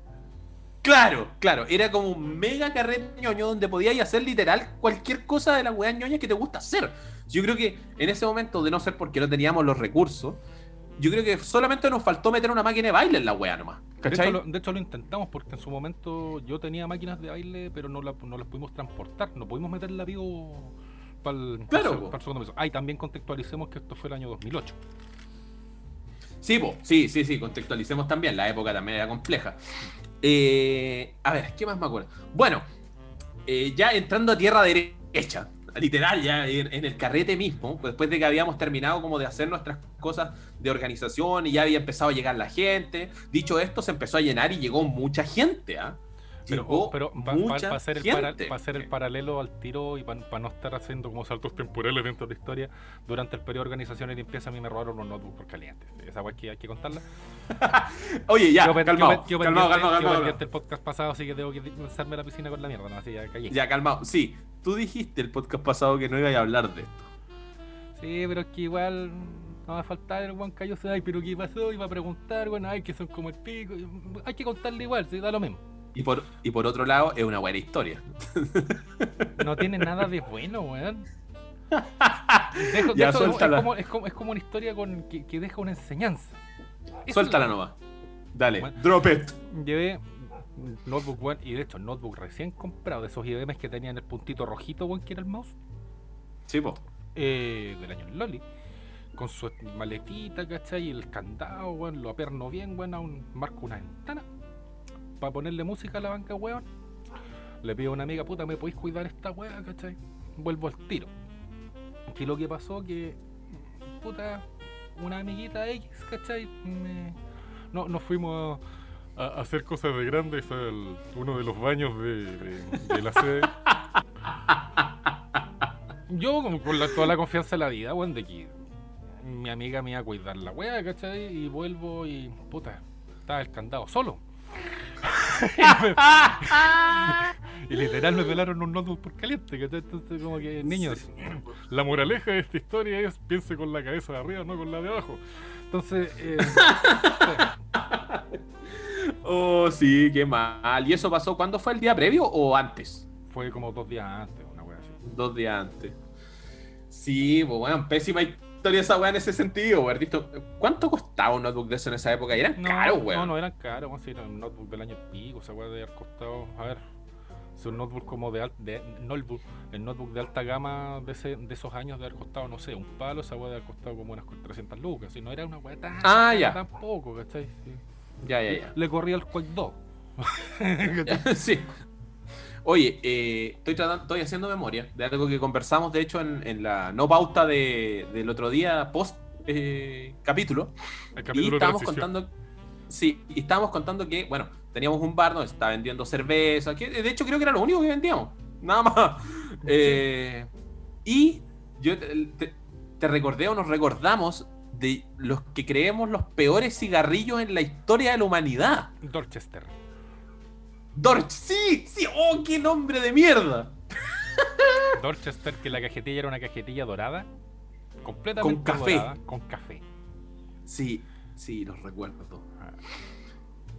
Claro, claro, era como un mega carrete ñoño donde podías hacer literal cualquier cosa de la weá ñoña que te gusta hacer. Yo creo que en ese momento, de no ser porque no teníamos los recursos, yo creo que solamente nos faltó meter una máquina de baile en la weá nomás. De hecho, lo, de hecho, lo intentamos porque en su momento yo tenía máquinas de baile, pero no, la- no las pudimos transportar. No pudimos meterla vivo para el, Claro, po. segundo piso. Ah, y también contextualicemos que esto fue el año 2008. Sí, po, sí, sí, sí, contextualicemos también, la época también era compleja. Eh, a ver, ¿qué más me acuerdo? Bueno, eh, ya entrando a tierra derecha, literal, ya en, el carrete mismo, después de que habíamos terminado como de hacer nuestras cosas de organización y ya había empezado a llegar la gente, dicho esto, se empezó a llenar y llegó mucha gente, ¿ah? Llegó pero para mucha hacer, el para- pa hacer el paralelo al tiro y para no estar haciendo como saltos temporales dentro de la historia, durante el periodo de organización y limpieza a mí me robaron los notebooks por calientes. Esa guay que hay que contarla. Oye, ya, pen- calmado, pen- quedó calmado, pendiente- calmado, calmado. el podcast pasado, así que tengo que lanzarme a la piscina con la mierda. No, así ya caí. Ya, calmado. Sí, tú dijiste el podcast pasado que no iba a hablar de esto. Sí, pero es que igual no va a faltar el buen callo. Ay, pero ¿qué pasó? Iba a preguntar, bueno, ay, que son como el pico. Hay que contarle igual, sí, da lo mismo. Y por, y por otro lado, es una buena historia. No tiene nada de bueno, weón. Dejo- Ya, hecho, es, como, es, como, es como una historia con, que, que deja una enseñanza. Suéltala es nomás. Dale, Bueno. drop it. Llevé notebook, weón, y de hecho, notebook recién comprado, de esos IBMs que tenían el puntito rojito, weón, que era el mouse. Sí, po. eh, del año Loli, con su maletita, ¿cachai? Y el candado, weón, lo aperno bien, weón, a un marco una ventana, para ponerle música a la banca, weón. Le pido a una amiga, puta, ¿me podéis cuidar esta weá, cachai? Vuelvo al tiro. Que lo que pasó que, puta, una amiguita X, ¿cachai? Me- No, nos fuimos a, hacer cosas de grandes al uno de los baños de, la sede. Yo con, la- toda la confianza de la vida, weón, de que mi amiga me iba a cuidar la weá, ¿cachai? Y vuelvo y, puta, estaba el candado solo. y, literal me pelaron un notebook por caliente, ¿cachai? Entonces como que, niños, la moraleja de esta historia es piense con la cabeza de arriba, no con la de abajo. Entonces, eh, Oh, sí, qué mal. ¿Y eso pasó cuándo fue el día previo o antes? fue como dos días antes, una weá así. Dos días antes. Sí, pues bueno, pésima, historia esa weá en ese sentido, weón. ¿Cuánto costaba un notebook de eso en esa época? Y eran No, caros, weón. No, no eran caros, weón. Si era un notebook del año pico, esa weá de haber costado. A ver. Si un notebook como de, al- de notebook, el notebook de alta gama de, ese, de esos años de haber costado, no sé, un palo, esa weá de haber costado como unas 300 lucas. Si no era una weá tan. Ah, ya. Tampoco, ¿cachai? Sí. Ya, ya, ya. Le corría el Quake 2. sí. Oye, eh, estoy tratando, estoy haciendo memoria de algo que conversamos, de hecho, en, en la no pauta de- del otro día, post eh, capítulo. El Y capítulo de estábamos contando. Sí, y estábamos contando que, bueno, teníamos un bar donde se estaba vendiendo cerveza, que de hecho creo que era lo único que vendíamos. Nada más. Eh, y yo te recordé o nos recordamos de los que creemos los peores cigarrillos en la historia de la humanidad. Dorchester. Dorch, sí, sí, oh, qué nombre de mierda. Dorchester, que la cajetilla era una cajetilla dorada. Completamente Con café. dorada, con café. Sí, sí, los recuerdo. Ah.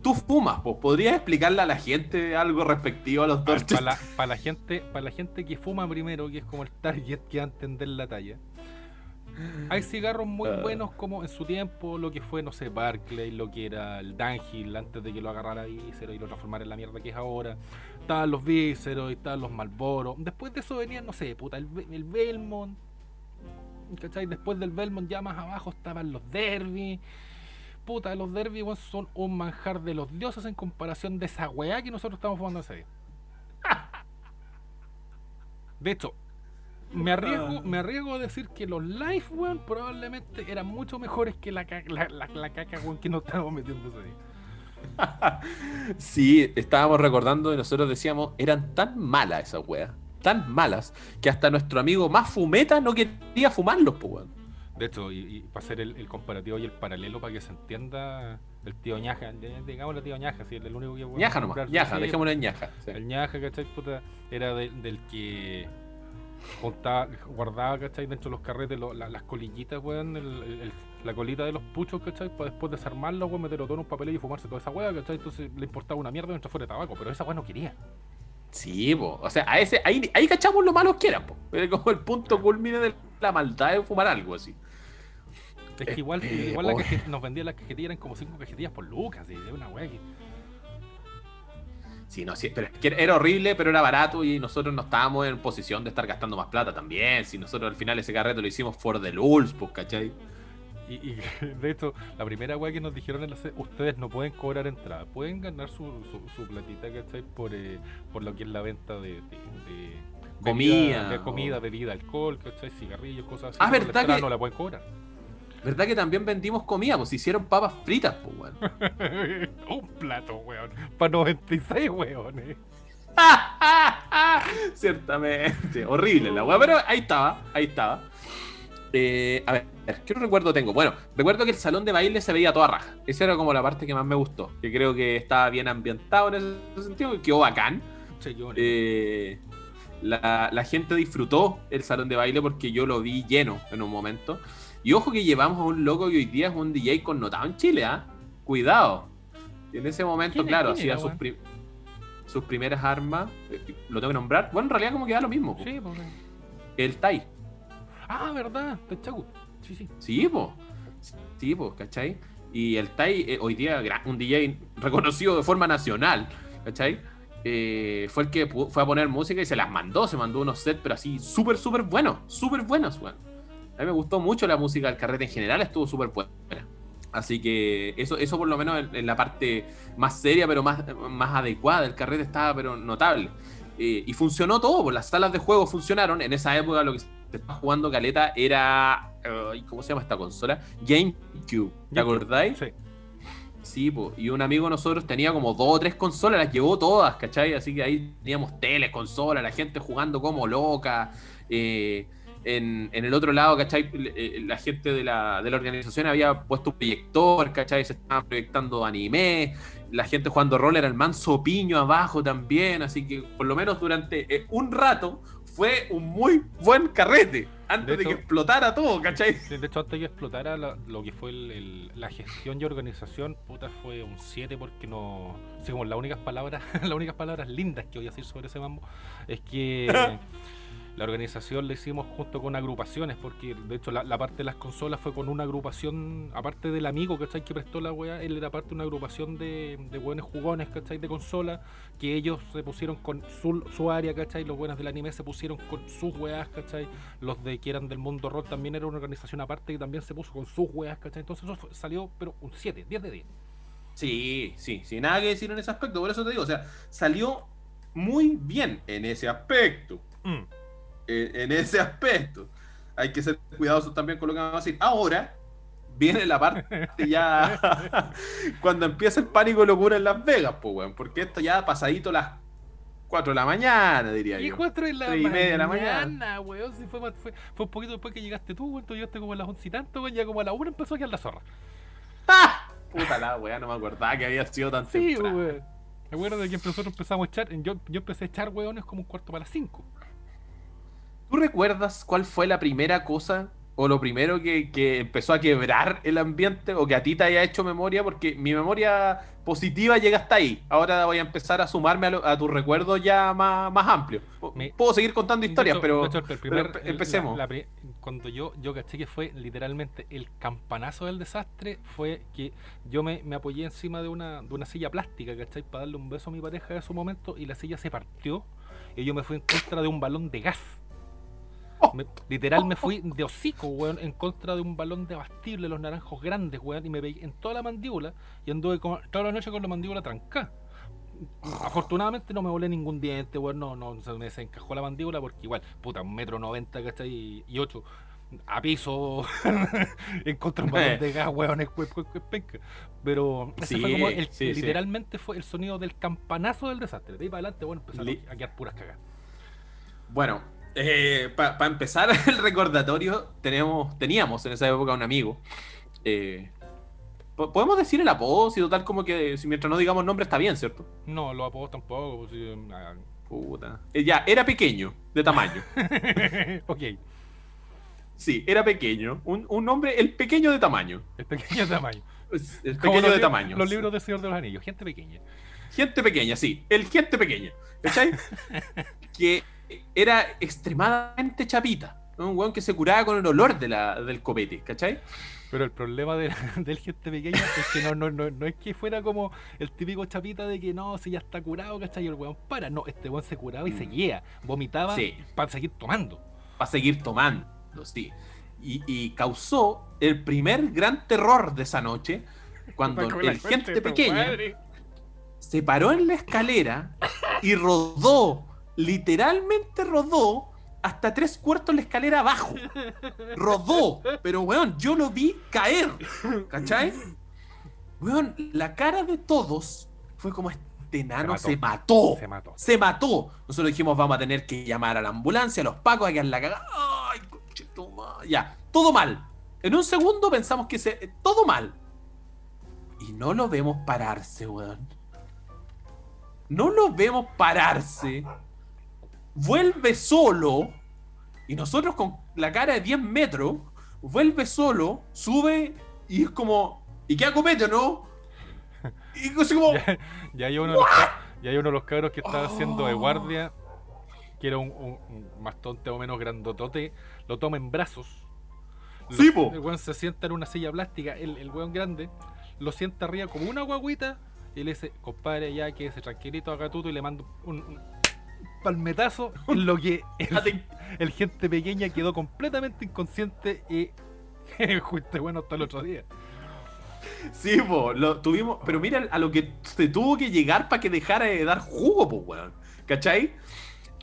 Tú fumas, pues, ¿podrías explicarle a la gente algo respectivo a los Para Dorchester? la, pa' la gente, para la gente que fuma primero, que es como el target que va a entender la talla. Hay cigarros muy Ah. buenos como en su tiempo lo que fue, no sé, Barclay, lo que era el Dunhill antes de que lo agarrara Vícero y lo transformara en la mierda que es ahora. Estaban los Víceros y estaban los Malboro. Después de eso venían, no sé, puta, el, el Belmont. ¿Cachai? Después del Belmont ya más abajo estaban los Derby. Puta, los Derby son un manjar de los dioses en comparación de esa weá que nosotros estamos fumando ese día. De hecho, me arriesgo, me arriesgo a decir que los Life, weón, probablemente eran mucho mejores que la, ca- la, la- la caca, weón, que nos estábamos metiendo ese día. Sí, estábamos recordando y nosotros decíamos, eran tan malas esas weas, tan malas, que hasta nuestro amigo más fumeta no quería fumarlos, pues, weón. De hecho, y, y para hacer el, el comparativo y el paralelo para que se entienda, el tío Ñaja, digamos el tío Ñaja, sí, el único que Ñaja nomás, ñaja, dejémoslo en ñaja. sí. El ñaja, ¿cachai? Puta, era de- del que juntaba, guardaba, ¿cachai? Dentro de los carretes lo- la- las colillitas, weón, el- la colita de los puchos, ¿cachai? Para después desarmarlo, weón, meterlo todo en un papel y fumarse toda esa weá, ¿cachai? Entonces le importaba una mierda mientras fuera de tabaco, pero esa weá no quería. Sí, po. o sea, a ese, ahí, ahí cachamos lo malos que eran, po. Era como el punto culmine de la maldad de fumar algo así. Es que igual, Eh, igual la oye. caje- nos vendían las cajetillas, eran como cinco cajetillas por lucas, y es una weá que... Sí, no, sí, pero es era horrible, pero era barato y nosotros no estábamos en posición de estar gastando más plata también. Si nosotros al final ese carreto lo hicimos for the lulz, pues, ¿cachai? Y, y, de hecho, la primera weá que nos dijeron en la se- ustedes no pueden cobrar entrada, pueden ganar su, su, su platita, ¿cachai? Por, eh, por lo que es la venta de, de, de Comida, bebida, de comida, bebida, alcohol, ¿cachai? Cigarrillos, cosas así. Ah, la ¿verdad que- no la pueden cobrar. ¿Verdad que también vendimos comida? Pues hicieron papas fritas, pues, weón. Un plato, weón. Para 96 weones. Ciertamente, horrible la weá, pero ahí estaba, ahí estaba. Eh, a ver, ¿qué recuerdo tengo? Bueno, recuerdo que el salón de baile se veía toda raja. Esa era como la parte que más me gustó. Que creo que estaba bien ambientado en ese sentido, y quedó bacán. Eh, la, la gente disfrutó el salón de baile porque yo lo vi lleno en un momento. Y ojo que llevamos a un loco que hoy día es un DJ connotado en Chile, ¿ah? Cuidado. Y en ese momento, ¿Quién- claro, hacía sus, primeras armas. eh, ¿Lo tengo que nombrar? Bueno, en realidad como que da lo mismo. po. Sí, pues, El Tai. Ah, verdad, de Chacu. Sí, sí. Sí, po. Sí, po, ¿cachai? Y el Tai, eh, hoy día, un DJ reconocido de forma nacional, ¿cachai? Eh, fue el que fue a poner música y se las mandó, se mandó unos sets, pero así súper, súper buenos, súper buenos, weón. A mí me gustó mucho la música del carrete en general, estuvo súper buena. Así que eso, eso por lo menos en, en la parte más seria, pero más, más adecuada del carrete estaba, pero notable. Eh, y funcionó todo, pues las salas de juego funcionaron. En esa época lo que se estaba jugando Caleta era. ay, ¿Cómo se llama esta consola? GameCube. ¿Te acordáis? Sí. Sí, po. y un amigo de nosotros tenía como dos o tres consolas, las llevó todas, ¿cachai? Así que ahí teníamos teles, consolas, la gente jugando como loca. eh, en, en el otro lado, ¿cachai? Eh, La gente de la, de la organización había puesto un proyector, ¿cachai? Se estaban proyectando anime. La gente jugando rol era el manso piño abajo también. Así que por lo menos durante eh, un rato fue un muy buen carrete. Antes De de, que explotara todo, ¿cachai? De hecho, antes de que explotara la- lo que fue el- el- la gestión y organización, puta, fue un 7 porque no. Según las únicas palabras, las únicas palabras lindas que voy a decir sobre ese mambo es que la organización la hicimos junto con agrupaciones, porque de hecho la, la parte de las consolas fue con una agrupación, aparte del amigo ¿cachai? que prestó la weá, él era parte de una agrupación de, de buenos jugones ¿cachai? de consola, que ellos se pusieron con su, su área, ¿cachai? los buenos del anime se pusieron con sus weas, ¿cachai? los de que eran del mundo rock también era una organización aparte que también se puso con sus weas, ¿cachai? entonces eso fue- salió, pero un 7, 10 de 10. Sí, sí, sí, nada que decir en ese aspecto, por eso te digo, o sea, salió muy bien en ese aspecto. Mm. En, en ese aspecto. Hay que ser cuidadosos también con lo que vamos a decir. Ahora viene la parte ya cuando empieza el pánico y locura en Las Vegas, pues, weón, porque esto ya ha pasadito las 4 de la mañana, diría Y yo. 4 de la, Tres y media de la mañana, mañana. weón. Si fue, fue, fue un poquito después que llegaste tú, weón. Tú llegaste como a las 11 y tanto, weón. Ya como a la 1 empezó a quedar la zorra. ¡Ah! Puta la weá, no me acordaba que había sido tan Sí, temprano. weón. Me acuerdo de que nosotros empezamos a echar. Yo, yo empecé a echar weones como un cuarto para las 5. ¿Tú recuerdas cuál fue la primera cosa o lo primero que, que empezó a quebrar el ambiente o que a ti te haya hecho memoria? Porque mi memoria positiva llega hasta ahí. Ahora voy a empezar a sumarme a, lo- a tu recuerdo ya más, más amplio. Me- Puedo seguir contando historias, pero, primer- empecemos. la- la pri- cuando yo, yo caché que fue literalmente el campanazo del desastre, fue que yo me, me apoyé encima de una, de una silla plástica, ¿cachai? Para darle un beso a mi pareja en su momento y la silla se partió y yo me fui en contra de un balón de gas. Me- literal me fui de hocico, weón, en contra de un balón de bastible, los naranjos grandes, weón, y me pegué en toda la mandíbula y anduve como- toda la noche con la mandíbula trancada. Afortunadamente no me volé ningún diente, weón, no, no, se me desencajó la mandíbula porque igual, puta, un metro noventa, ¿cachai? Y, y ocho a piso en contra un balón de gas, weón, es, penca. Pero ese fue Sí, como el, sí, sí. literalmente fue el sonido del campanazo del desastre. De ahí para adelante, bueno, empezaron Li- a quedar puras cagas. Bueno, para empezar el recordatorio, tenemos, teníamos en esa época un amigo. eh, po- Podemos decir el apodo, si total como que si mientras no digamos nombre está bien, ¿cierto? No, los apodos tampoco. pues, ah, Puta. Eh, ya, era pequeño, de tamaño. ok, Sí, era pequeño. Un, un hombre, el pequeño de tamaño. el pequeño tamaño. El pequeño de tamaño. Los libros del Señor de los Anillos, gente pequeña. Gente pequeña, sí. El gente pequeña. ¿Cachai? que era extremadamente chapita. Un weón que se curaba con el olor de la, del copete, ¿cachai? Pero el problema de, del gente pequeña es que no, no, no, no es que fuera como el típico chapita de que no, si ya está curado, ¿cachai? Y el weón para. No, este weón se curaba y Mm. seguía. Vomitaba Sí. para seguir tomando. Para seguir tomando, sí. Y, y causó el primer gran terror de esa noche cuando el gente pequeña se paró en la escalera y rodó, literalmente rodó hasta tres cuartos la escalera abajo. Rodó, pero weón, yo lo vi caer, ¿cachai? Weón, la cara de todos fue como este enano mató. se mató. Se mató. Se mató. Nosotros dijimos, vamos a tener que llamar a la ambulancia, a los pacos, a que la cagada. Ay, conchetumare. Ya, todo mal. En un segundo pensamos que se. Todo mal. Y no lo vemos pararse, weón. No lo vemos pararse. Vuelve solo. Y nosotros con la cara de 10 metros. Vuelve solo. Sube. Y es como. ¿Y qué copete, no? Y así como. Ya, ya hay uno de los, ya hay uno de los cabros que estaba haciendo de guardia, que era un, un, un o menos grandotote, lo toma en brazos. Lo- Sí. El weón se sienta en una silla plástica, el, el weón grande, lo sienta arriba como una guaguita y le dice, compadre, ya que ese tranquilito acá tuto y le mando un palmetazo en lo que el, el gente pequeña quedó completamente inconsciente y justo bueno hasta el otro día. Sí, po, lo tuvimos. Pero mira a lo que se tuvo que llegar para que dejara de dar jugo, pues, weón. ¿Cachai?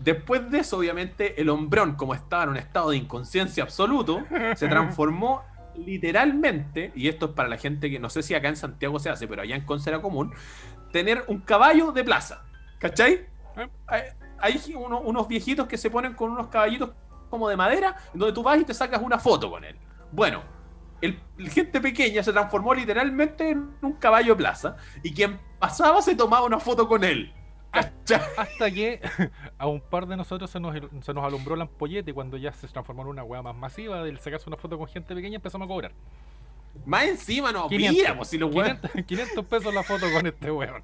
Después de eso, obviamente, el hombrón, como estaba en un estado de inconsciencia absoluto, se transformó literalmente, y esto es para la gente que no sé si acá en Santiago se hace, pero allá en Conce era común, tener un caballo de plaza. ¿Cachai? Hay, hay uno- unos viejitos que se ponen con unos caballitos como de madera, donde tú vas y te sacas una foto con él. Bueno, el, el gente pequeña se transformó literalmente en un caballo de plaza, y quien pasaba se tomaba una foto con él. Hasta que a un par de nosotros se nos, se nos alumbró la ampolleta y cuando ya se transformó en una weá más masiva del sacarse una foto con gente pequeña empezamos a cobrar. Más encima no, 500, mira, pues si los weones- 500, 500 pesos la foto con este weón.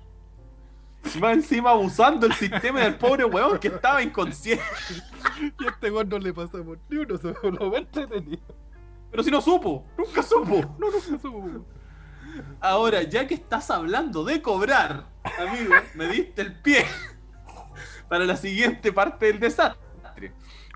Más encima abusando el sistema del pobre weón que estaba inconsciente. Y a este weón no le pasamos ni uno, se lo entretenido. Pero si no supo, nunca supo. No, no, no. Ahora, ya que estás hablando de cobrar, amigo, me diste el pie para la siguiente parte del desastre.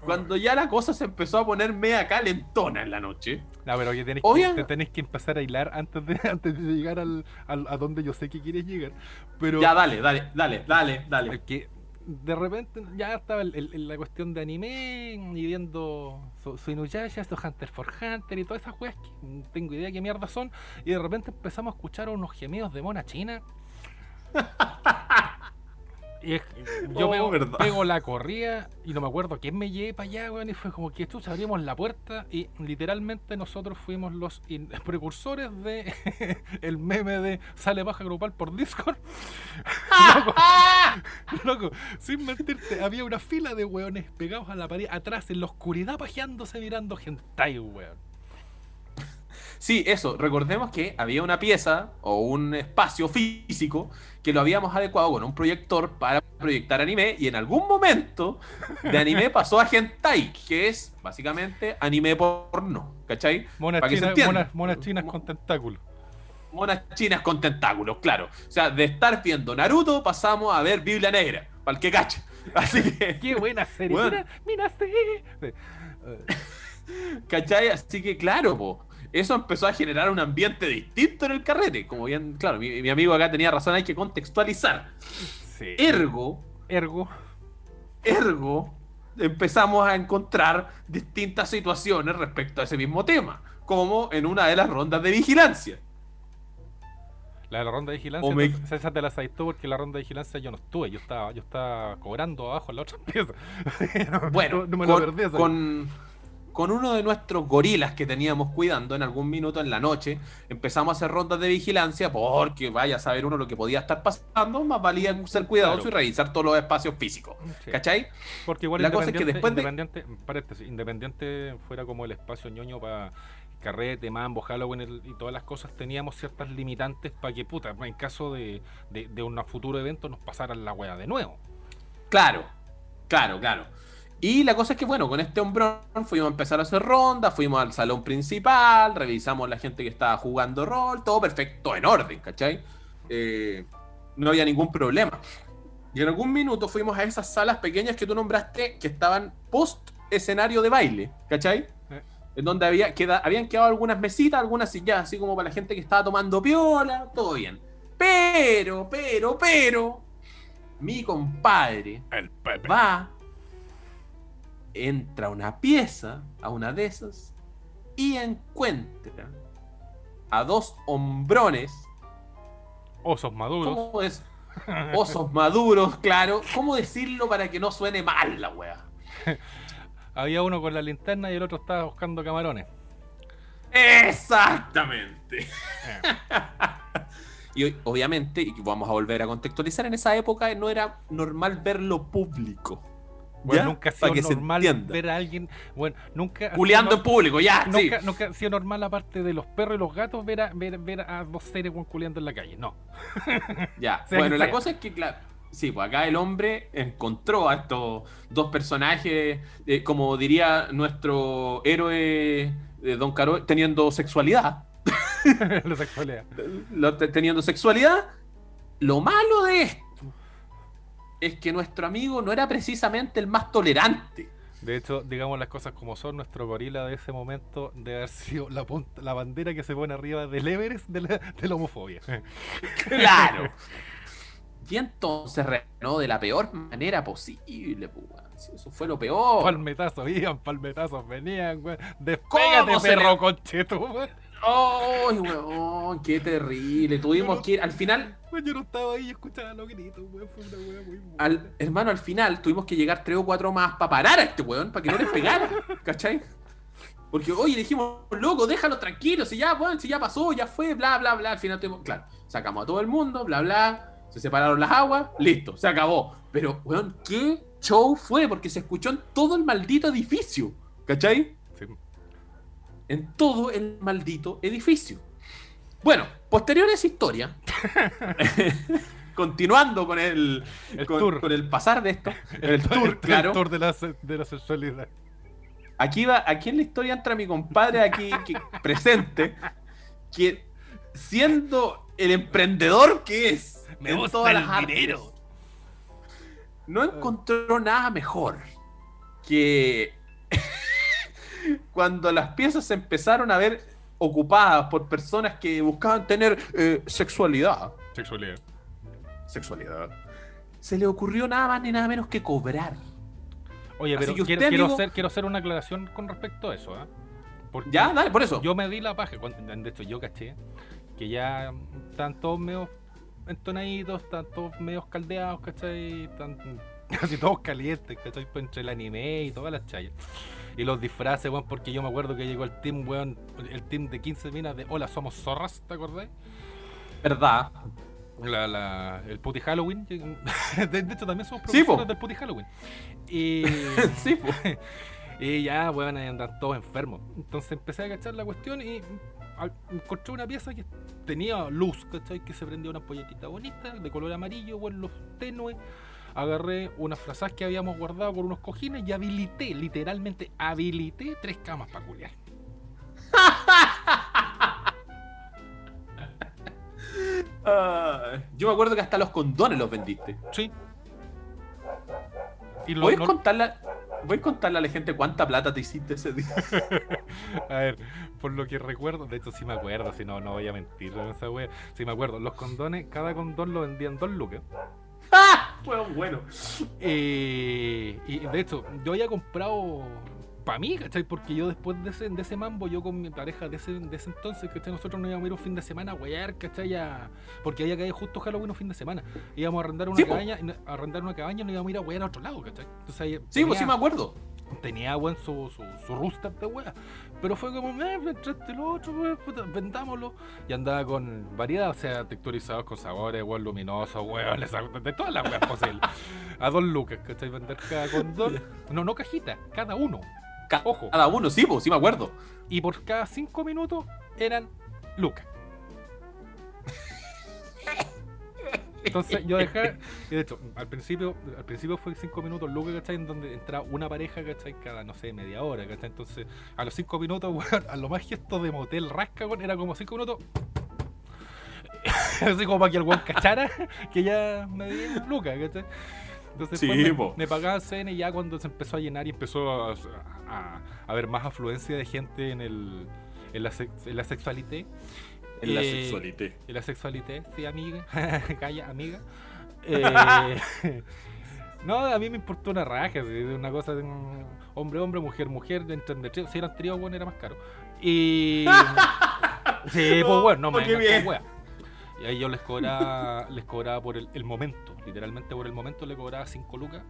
Cuando ya la cosa se empezó a poner media calentona en la noche. No, pero que tenés, Obvio. que, te tenés que empezar a hilar antes de, antes de llegar al, al- a donde yo sé que quieres llegar. Pero Ya, dale, dale, dale, dale, dale. que de repente ya estaba el- el- el- la cuestión de anime y viendo su, su Inuyasha, su Hunter for Hunter y todas esas weas que no tengo idea qué mierda son. Y de repente empezamos a escuchar unos gemidos de mona china. Y es- yo Oh, pego, verdad. pego la corrida y no me acuerdo quién me llevé para allá, weón. Y fue como que chucha, abrimos la puerta y literalmente nosotros fuimos los precursores de el meme de sale baja grupal por Discord. Loco, loco, sin mentirte, había una fila de weones pegados a la pared atrás en la oscuridad pajeándose mirando hentai, weón. Sí, eso. Recordemos que había una pieza o un espacio físico que lo habíamos adecuado con un proyector para proyectar anime y en algún momento de anime pasó a hentai, que es básicamente anime porno, ¿cachai? Monas Para que se chinas, entienda. monas, monas chinas con tentáculos. Monas chinas con tentáculos, claro. O sea, de estar viendo Naruto pasamos a ver Biblia Negra, para el que cacha. Así que, ¡Qué buena serie! Weón. Mira, mira, sí. ¿cachai? Así que, claro, po, eso empezó a generar un ambiente distinto en el carrete. Como bien, claro, mi, mi amigo acá tenía razón, hay que contextualizar. sí. Ergo, Ergo. ergo, empezamos a encontrar distintas situaciones respecto a ese mismo tema, como en una de las rondas de vigilancia. La de la ronda de vigilancia, me- esa- esa te la tú porque la ronda de vigilancia yo no estuve, yo estaba, yo estaba cobrando abajo en la otra pieza. No- Bueno, no, no me lo con, perdí con, con uno de nuestros gorilas que teníamos cuidando en algún minuto en la noche, empezamos a hacer rondas de vigilancia porque vaya a saber uno lo que podía estar pasando, más valía ser cuidadoso Claro. y revisar todos los espacios físicos. Sí. ¿Cachai? Porque igual La cosa es que independiente, después de- independiente, paréntesis, independiente fuera como el espacio ñoño para carrete, mambo, Halloween el- y todas las cosas, teníamos ciertas limitantes para que, puta, en caso de, de, de un futuro evento nos pasaran la wea de nuevo. Claro, claro, claro. Y la cosa es que, bueno, con este hombrón fuimos a empezar a hacer rondas, fuimos al salón principal, revisamos la gente que estaba jugando rol, todo perfecto, en orden, ¿cachai? Eh, no había ningún problema. Y en algún minuto fuimos a esas salas pequeñas que tú nombraste que estaban post escenario de baile, ¿cachai? Eh. En donde había, queda, habían quedado algunas mesitas, algunas sillas, así como para la gente que estaba tomando piola, todo bien. Pero, pero, pero, mi compadre El Pepe. va, entra a una pieza, a una de esas, y encuentra a dos hombrones, Osos maduros. ¿cómo es? Osos maduros, claro. ¿Cómo decirlo para que no suene mal la wea? Había uno con la linterna y el otro estaba buscando camarones. Exactamente. y hoy, obviamente, y vamos a volver a contextualizar, en esa época no era normal verlo público. Nunca ha sido que normal ver a alguien. Bueno, nunca. Culeando en público, ya, sí. Nunca, nunca ha sido normal, aparte de los perros y los gatos, ver a, ver, ver a dos seres culeando en la calle. No. Ya, Sea bueno, la sea. cosa es que, claro, sí, pues acá el hombre encontró a estos dos personajes, eh, como diría nuestro héroe de Don Caro, teniendo sexualidad. la sexualidad. Lo- teniendo sexualidad. Lo malo de esto es que nuestro amigo no era precisamente el más tolerante. De hecho, digamos las cosas como son, nuestro gorila de ese momento debe haber sido la, punta- la bandera que se pone arriba del Everest de la, de la homofobia. Claro. Y entonces reaccionó de la peor manera posible, pues, weón. Sí, Eso fue lo peor. Palmetazos iban, palmetazos venían, weón. Despégate, ¿Cómo se perro le- weón. ¡Ay, weón! ¡Qué terrible! Tuvimos que ir, al final, Weón, Yo no estaba ahí y escuchaba los gritos, weón. Fue una weá muy buena. al, hermano, al final tuvimos que llegar tres o cuatro más para parar a este weón, para que no les pegara, ¿cachai? Porque, oye, dijimos, loco, déjalo tranquilo, si ya, weón, si ya pasó, ya fue, bla, bla, bla. Al final tuvimos, claro, sacamos a todo el mundo, bla, bla, se separaron las aguas, listo, se acabó. Pero, weón, ¿qué show fue? Porque se escuchó en todo el maldito edificio, ¿cachai? En todo el maldito edificio. Bueno, posterior a esa historia, continuando con el, El con, tour. con el pasar de esto, el, tour, claro. El tour de la, de la sexualidad. Aquí va, aquí en la historia entra mi compadre aquí que- presente, que siendo el emprendedor que es Me en todas el las artes, dinero. no encontró nada mejor que cuando las piezas se empezaron a ver ocupadas por personas que buscaban tener eh, sexualidad. Sexualidad. Sexualidad. Se le ocurrió nada más ni nada menos que cobrar. Oye, Así pero quiero, quiero hacer, quiero hacer una aclaración con respecto a eso. Porque Ya, dale, por eso. Yo me di la paja, cuando- de hecho yo caché que ya están todos medio entonaditos, están todos medio caldeados, ¿cachai? Están casi todos calientes, ¿cachai? Entre el anime y todas las chayas. Y los disfraces, weón, porque yo me acuerdo que llegó el team, weón, el team de 15 minas de Hola, somos zorras, ¿te acordás? Verdad. La, la, el Putty Halloween. De, de hecho, también somos Sí, profesores del Putty Halloween. Y, Sí, po. y ya, weón, ahí andan todos enfermos. Entonces empecé a cachar la cuestión y encontré una pieza que tenía luz, ¿cachai? Que se prendía una polletita bonita, de color amarillo, weón, luz tenue. Agarré unas frazas que habíamos guardado con unos cojines y habilité, literalmente habilité tres camas para culiar. Ah, yo me acuerdo que hasta los condones los vendiste. Sí. Y lo- ¿Voy a no- contarle, voy a contarle a la gente cuánta plata te hiciste ese día? A ver, por lo que recuerdo, de hecho sí me acuerdo, si no, no voy a mentir con esa wea. Sí me acuerdo, los condones, cada condón lo vendían dos lucas. Fue bueno. Eh, y de hecho, yo había comprado para mí, ¿cachai? Porque yo después de ese, de ese mambo, yo con mi pareja de ese, de ese entonces, ¿cachai? Nosotros nos íbamos a ir un fin de semana a wear, ¿cachai? A- porque había caído justo Halloween un fin de semana. Íbamos a arrendar una Sí, cabaña, a arrendar una cabaña y nos íbamos a ir a wear a otro lado, ¿cachai? Entonces ahí Sí, pues sí me acuerdo. Tenía buen su, su, su rooster de wea. Pero fue como, eh, entraste lo otro, wea, puta, vendámoslo. Y andaba con variedad, o sea, texturizados con sabores, weón, luminosos, weón, de todas las weas posibles. A dos lucas, ¿cachai? Vender cada condón. No, no cajita, cada uno. Ca- Ojo. Cada uno, sí, pues sí me acuerdo. Y por cada cinco minutos eran lucas. Entonces yo dejé, y de hecho, al principio, al principio fue cinco minutos lucas, ¿cachai? En donde entraba una pareja, ¿cachai? Cada, no sé, media hora, ¿cachai? Entonces, a los cinco minutos, weón, a lo más gesto de motel rasca, weón, era como cinco minutos. Así como para que el weón cachara que ya me di lucas, ¿cachai? Entonces Sí, me, me pagaban cena y ya cuando se empezó a llenar y empezó a, a- a haber más afluencia de gente en, el, en, la, en la sexualité. En la Eh, sexualidad. En la sexualité, sí, amiga. Calla, amiga. Eh, no, a mí me importó una raja, una cosa de un hombre, hombre, mujer, mujer, de entre de trío. Si eran tríos, bueno, era más caro. Y. sí, pues bueno, no me Oh, bien. wea. Y ahí yo les cobraba, les cobraba por el, el momento, literalmente por el momento le cobraba 5 lucas.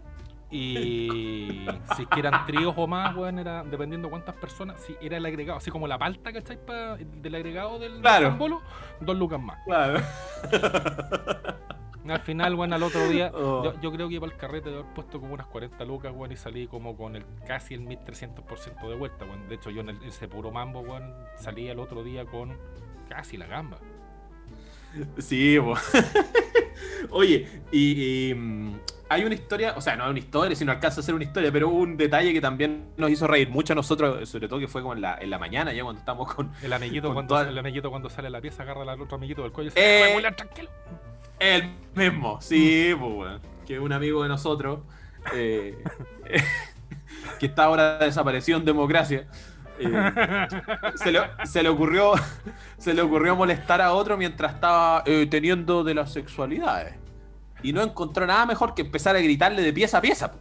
Y si es que eran tríos o más, weón, era dependiendo cuántas personas, si era el agregado, así como la palta, ¿cachai? Pa- del agregado del, Claro. zambolo, dos lucas más. Claro. Al final, bueno, al otro día, Oh. yo, yo creo que para el carrete de haber puesto como unas 40 lucas, weón, y salí como con el casi el 1300% de vuelta, weón. De hecho, yo en el- ese puro mambo, weón, salí al otro día con casi la gamba. Sí, po. Oye, y, y, mm, hay una historia, o sea, no hay una historia, si no alcanza a ser una historia, pero hubo un detalle que también nos hizo reír mucho a nosotros, sobre todo que fue como en la, en la mañana, ya cuando estábamos con El amiguito, Con cuando, toda- el amiguito cuando sale a la pieza agarra al otro amiguito del cuello y Eh. dice, "Weón, tranquilo. el mismo. Sí, pues, weón. Que es un amigo de nosotros, eh, que está ahora desaparecido en democracia. eh, se, le, se le ocurrió se le ocurrió molestar a otro mientras estaba eh, teniendo de las sexualidades y no encontró nada mejor que empezar a gritarle de pieza a pieza po.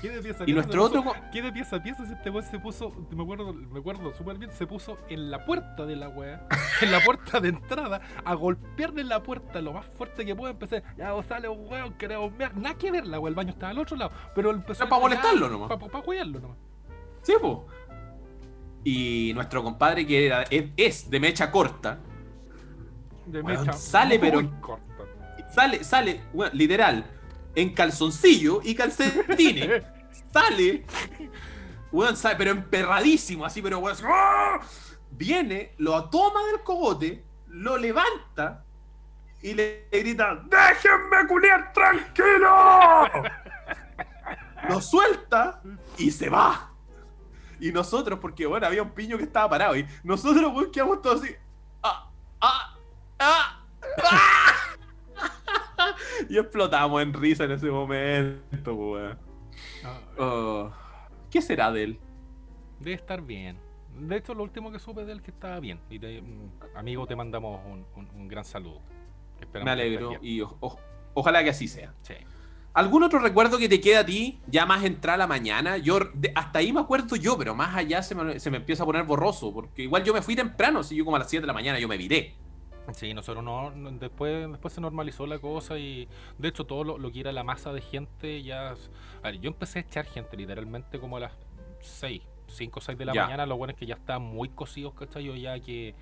¿Qué de pieza a y pieza nuestro se puso? otro ¿Qué de pieza a pieza este weón se puso, me acuerdo, me acuerdo súper bien, se puso en la puerta de la weá, en la puerta de entrada, a golpearle la puerta lo más fuerte que pueda, empecé, ya vos sale un weón, queremos ver, nada que ver, la weá, el baño estaba al otro lado, pero empezó Era pa' molestarlo nomás. Para pa, jugarlo nomás. sí po. y nuestro compadre que era, es, es de mecha corta De Weón, mecha sale, pero- corta. Sale sale weón, literal en calzoncillo y calcetines sale, weón, sale, pero emperradísimo, así, pero weón, así, ¡ah! viene, lo toma del cogote, lo levanta y le grita, ¡déjenme culiar tranquilo! Lo suelta y se va. Y nosotros, porque bueno, había un piño que estaba parado y nosotros weón, quedamos todos así. ¡Ah! ¡Ah! ¡Ah! ¡Ah! y explotamos en risa en ese momento, weón. Oh, ¿Qué será de él? Debe estar bien. De hecho, lo último que supe de él que estaba bien. Y te- mm, amigo, te mandamos un, un- un gran saludo. Esperamos Me alegro y o- o- ojalá que así sea. Sí. ¿Algún otro recuerdo que te queda a ti, ya más entrada la mañana? Yo de- hasta ahí me acuerdo yo, pero más allá se me, se me empieza a poner borroso, porque igual yo me fui temprano, si yo como a las 7 de la mañana yo me viré. Sí, nosotros no, después, después se normalizó la cosa y de hecho todo lo, lo que era la masa de gente ya... A ver, yo empecé a echar gente literalmente como a las 6, 5 o 6 de la Ya. mañana, lo bueno es que ya estaban muy cocidos, ¿cachai? Yo ya que...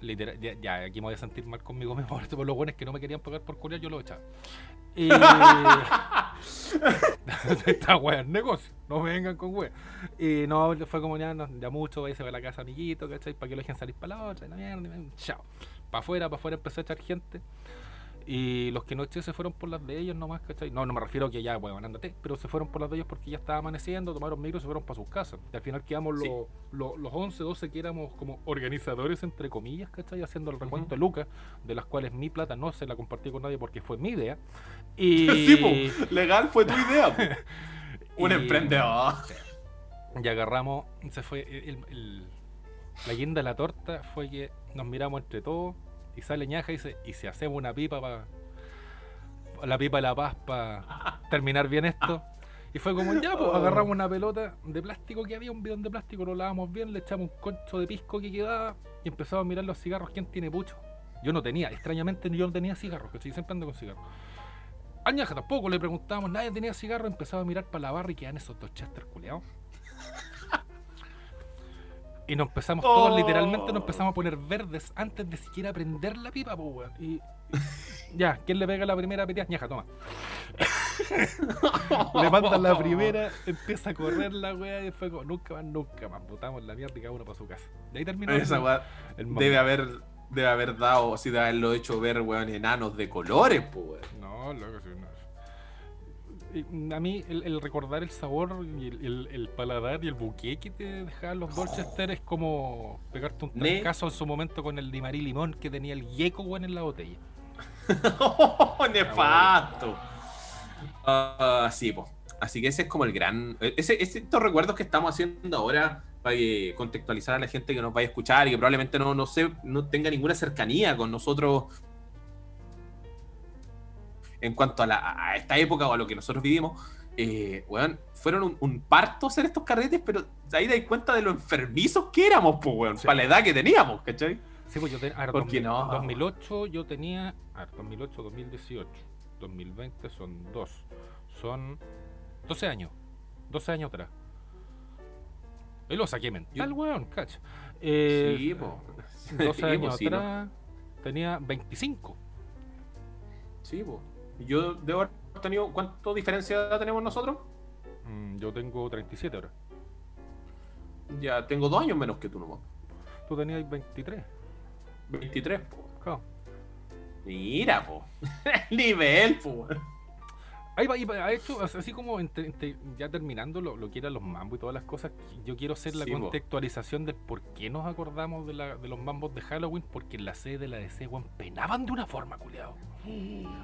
Literal, ya, ya, aquí me voy a sentir mal conmigo mismo, pero lo bueno es que no me querían pagar por culiar, yo lo echaba. Y... Esta wea es negocio, no me vengan con wea. Y no, fue como ya, no, ya mucho, váyase a la casa amiguito, ¿cachai? Para que lo dejen salir para la otra, la mierda, chao. Para afuera, para afuera empecé a echar gente. Y los que no eché se fueron por las de ellos nomás, ¿cachai? No, no me refiero a que ya, weón, ándate, pero se fueron por las de ellos porque ya estaba amaneciendo, tomaron micro y se fueron para sus casas. Y al final quedamos Sí. los, los, los 11, 12 que éramos como organizadores, entre comillas, ¿cachai? Haciendo el recuento de lucas, de las cuales mi plata no se la compartí con nadie porque fue mi idea. Y... Sí, po, legal fue tu idea. Un Y- emprendedor. Y agarramos, se fue el- el- la guinda de la torta fue que nos miramos entre todos y sale ñaja y dice, y si hacemos una pipa para la pipa de la paz para terminar bien esto. Y fue como, ya, pues agarramos una pelota de plástico que había, un bidón de plástico, lo lavamos bien, le echamos un concho de pisco que quedaba y empezamos a mirar los cigarros, ¿quién tiene pucho? Yo no tenía, extrañamente yo no tenía cigarros, que siempre ando con cigarros. Al ñaja tampoco le preguntábamos, nadie tenía cigarro, empezaba a mirar para la barra y quedan esos dos chester culeados. Y nos empezamos todos, Oh. literalmente nos empezamos a poner verdes antes de siquiera prender la pipa, pues, weón. Y, ya, ¿quién le pega la primera peteada? Ñaja, toma. le mandan la primera, empieza a correr la weá y fue como, nunca más, nunca más. Botamos la mierda y cada uno para su casa. De ahí terminó Esa el- weá el mambo. debe haber, debe haber dado, así de haberlo hecho ver, weón, enanos de colores, pues, weón. No, loco, sí, no. A mí el, el recordar el sabor y el, el- el paladar y el buque que te dejaban los Dorchester es como pegarte un trancazo en su momento con el Dimarí Limón que tenía el yeco weón en la botella. nefasto. Ah, sí, pues. Así que ese es como el gran. Ese, ese- estos recuerdos que estamos haciendo ahora para contextualizar a la gente que nos vaya a escuchar y que probablemente no, no, sé, no tenga ninguna cercanía con nosotros en cuanto a, la- a esta época o a lo que nosotros vivimos. Eh, weón, fueron un, un parto hacer estos carretes, pero ahí dais cuenta de lo enfermizos que éramos, pues, weón, Sí. para la edad que teníamos, ¿cachai? Sí, pues yo tenía. A ver, ¿Por qué 2000 no? 2008 yo tenía. A ver, 2008, 2018. 2020 son dos. Son 12 años. 12 años atrás. Y lo saqué mental, Yo- weón, cacha. Eh, sí, po. 12 Sí, años po, sí, ¿no? atrás tenía 25. Sí, po. Yo debo haber tenido. ¿Cuánto diferencia de edad tenemos nosotros? Mm, yo tengo 37 ahora. Ya tengo dos años menos que tú nomás. Tú tenías 23. 23, po. Claro. Mira, po. Nivel, po. Ahí va, ahí va, hecho, así como entre- entre- ya terminando lo, lo que eran los mambos y todas las cosas, yo quiero hacer la Sí, contextualización del por qué nos acordamos de, la- de los mambos de Halloween, porque en la sede de la DC, weón, penaban de una forma, culiado.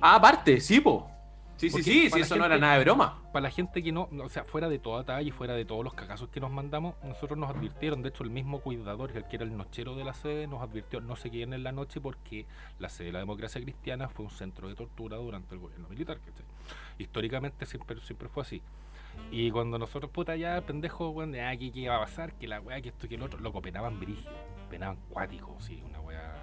Ah, aparte, sí, po. Sí, sí, Porque sí, sí, eso no era nada de broma. Para la gente que no, o sea, fuera de toda talla y fuera de todos los cagazos que nos mandamos, nosotros nos advirtieron, de hecho el mismo cuidador, el que era el nochero de la sede, nos advirtió no se queden en la noche porque la sede de la democracia cristiana fue un centro de tortura durante el gobierno militar, ¿cachai? Históricamente siempre, siempre fue así. Y cuando nosotros, puta, ya, pendejo, weón, de ah, ¿qué, qué iba a pasar? Que la weá, que esto, que el otro, loco, penaban brígido, penaban cuático, sí, una weá.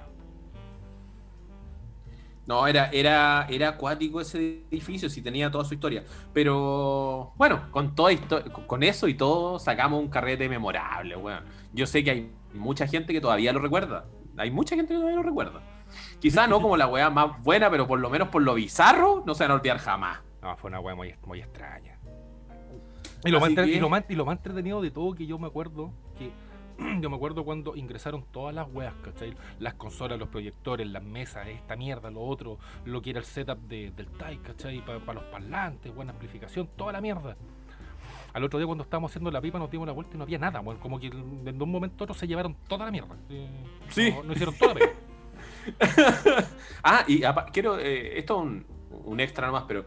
No, era, era, era acuático ese edificio, sí tenía toda su historia. Pero bueno, con toda histo- con eso y todo, sacamos un carrete memorable, weón. Yo sé que hay mucha gente que todavía lo recuerda. Hay mucha gente que todavía lo recuerda. Quizá no como la weá más buena, pero por lo menos por lo bizarro, no se van a olvidar jamás. No, fue una weá muy, muy extraña. Y lo, más Así entre- que- y, lo más, y lo más entretenido de todo que yo me acuerdo que yo me acuerdo cuando ingresaron todas las weas, ¿cachai? Las consolas, los proyectores, las mesas, esta mierda, lo otro, lo que era el setup de- del TAI, ¿cachai? Para los parlantes, buena amplificación, toda la mierda. Al otro día cuando estábamos haciendo la pipa nos dimos la vuelta y no había nada, weón. Como que de un momento a otro se llevaron toda la mierda. Eh, Sí. No, no hicieron toda la pega. ah, y quiero, eh, esto es un, un extra nomás, pero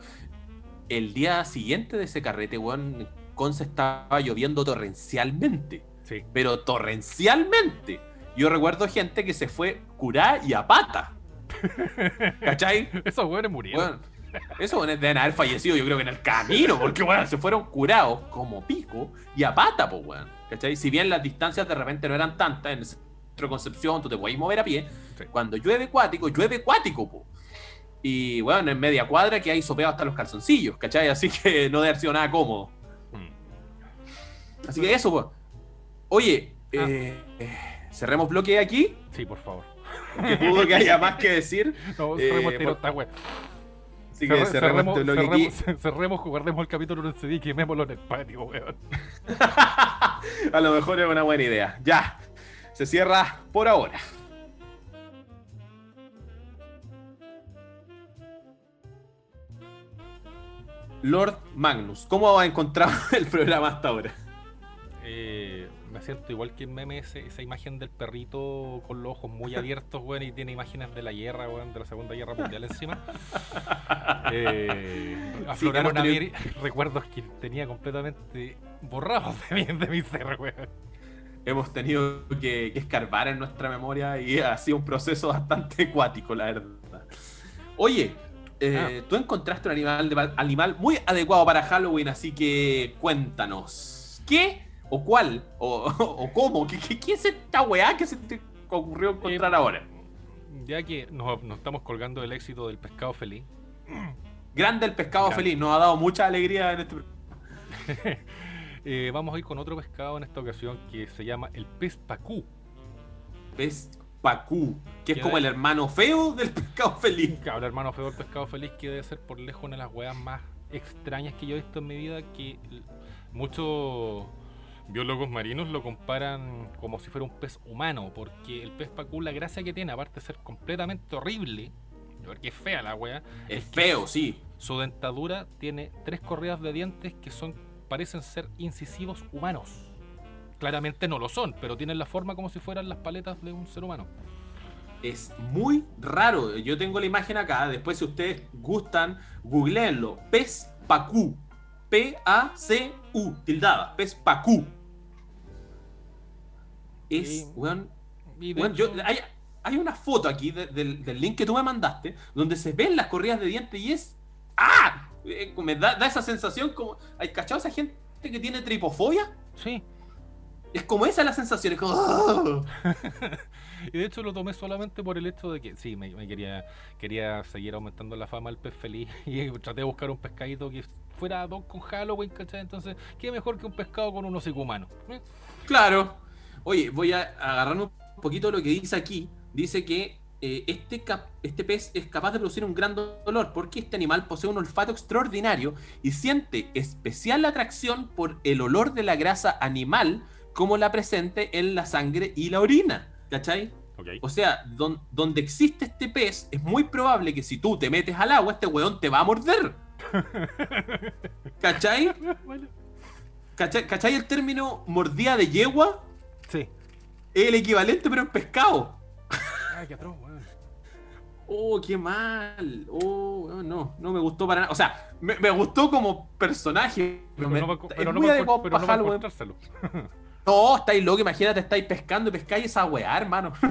el día siguiente de ese carrete, weón, Conce estaba lloviendo torrencialmente. Sí. Pero torrencialmente. Yo recuerdo gente que se fue curada y a pata. ¿Cachai? Esos weones murieron. Bueno, esos weones deben haber fallecido, yo creo que en el camino, porque bueno, se fueron curados como pico y a pata, pues weón. ¿Cachai? Si bien las distancias de repente no eran tantas, en el centro de Concepción tú te podías mover a pie, Sí. cuando llueve cuático, llueve cuático, po. Y bueno, en media cuadra que hay sopeado hasta los calzoncillos, ¿cachai? Así que no debe haber sido nada cómodo. Mm. Así que eso, pues. Oye, Ah. eh, eh, cerremos bloque aquí, Sí, por favor. que dudo que haya más que decir. No, Eh, cerremos el tiro por- esta wea. Así que Cerre- cerremos este bloque aquí. cerremos, cerremos, guardemos el capítulo en CD y quemémoslo en el patio, weón. A lo mejor es una buena idea. Ya, se cierra por ahora. Lord Magnus, ¿cómo ha encontrado el programa hasta ahora? Eh, me siento igual que en meme ese- esa imagen del perrito con los ojos muy abiertos, weón, y tiene imágenes de la guerra, weón, de la Segunda Guerra Mundial encima. Eh, afloraron a mí recuerdos que tenía completamente borrados de mi, de mi ser, weón. Hemos tenido que, que escarbar en nuestra memoria y ha sido un proceso bastante acuático, la verdad. Oye, eh, tú encontraste un animal, de- animal muy adecuado para Halloween, así que cuéntanos. ¿Qué o cuál o, o cómo? ¿Qué, qué, qué es esta weá que se te ocurrió encontrar Eh, ahora? Ya que nos, nos estamos colgando del éxito del pescado feliz, Grande el pescado grande. feliz, nos ha dado mucha alegría en este eh, vamos a ir con otro pescado en esta ocasión que se llama el pez pacú. pez pacú, que es ¿Qué como el hermano feo del pescado feliz. Claro, el hermano feo del pescado feliz que debe ser por lejos una de las weas más extrañas que yo he visto en mi vida que muchos biólogos marinos lo comparan como si fuera un pez humano porque el pez pacú la gracia que tiene aparte de ser completamente horrible porque es fea la wea Es feo, sí. su dentadura tiene tres correas de dientes que son parecen ser incisivos humanos claramente no lo son pero tienen la forma como si fueran las paletas de un ser humano Es muy raro. Yo tengo la imagen acá. Después, si ustedes gustan, googleenlo. Pez pacú. P-A-C-U. Tildada. Pez pacú. Es, weón. Weón, yo- hay, hay una foto aquí de- del, del link que tú me mandaste donde se ven las corridas de dientes y es. ¡Ah! Eh, me da, da esa sensación como. ¿Hay cachado esa gente que tiene tripofobia? sí Es como esa la sensación. Es como. ¡ah! Y de hecho lo tomé solamente por el hecho de que sí, me, me quería quería seguir aumentando la fama del pez feliz y traté de buscar un pescadito que fuera hoc con Halloween, ¿cachai? Entonces, ¿qué mejor que un pescado con un hocico humano? ¿Eh? Claro. Oye, voy a agarrarme un poquito de lo que dice aquí. Dice que eh, este, cap- este pez es capaz de producir un gran dolor porque este animal posee un olfato extraordinario y siente especial atracción por el olor de la grasa animal como la presente en la sangre y la orina. ¿Cachai? O sea, don- donde existe este pez, es muy probable que si tú te metes al agua, este weón te va a morder. ¿Cachai? ¿Cachai, ¿Cachai el término mordida de yegua? Sí. Es el equivalente, pero en pescado. Ay, qué atroz, weón. Oh, qué mal. Oh, no, no, me gustó para nada. O sea, me, me gustó como personaje. Pero, me- no, va- es pero no muy adecuado pero para no Halloween. No, estáis loco, imagínate, estáis pescando y pescáis esa weá, hermano.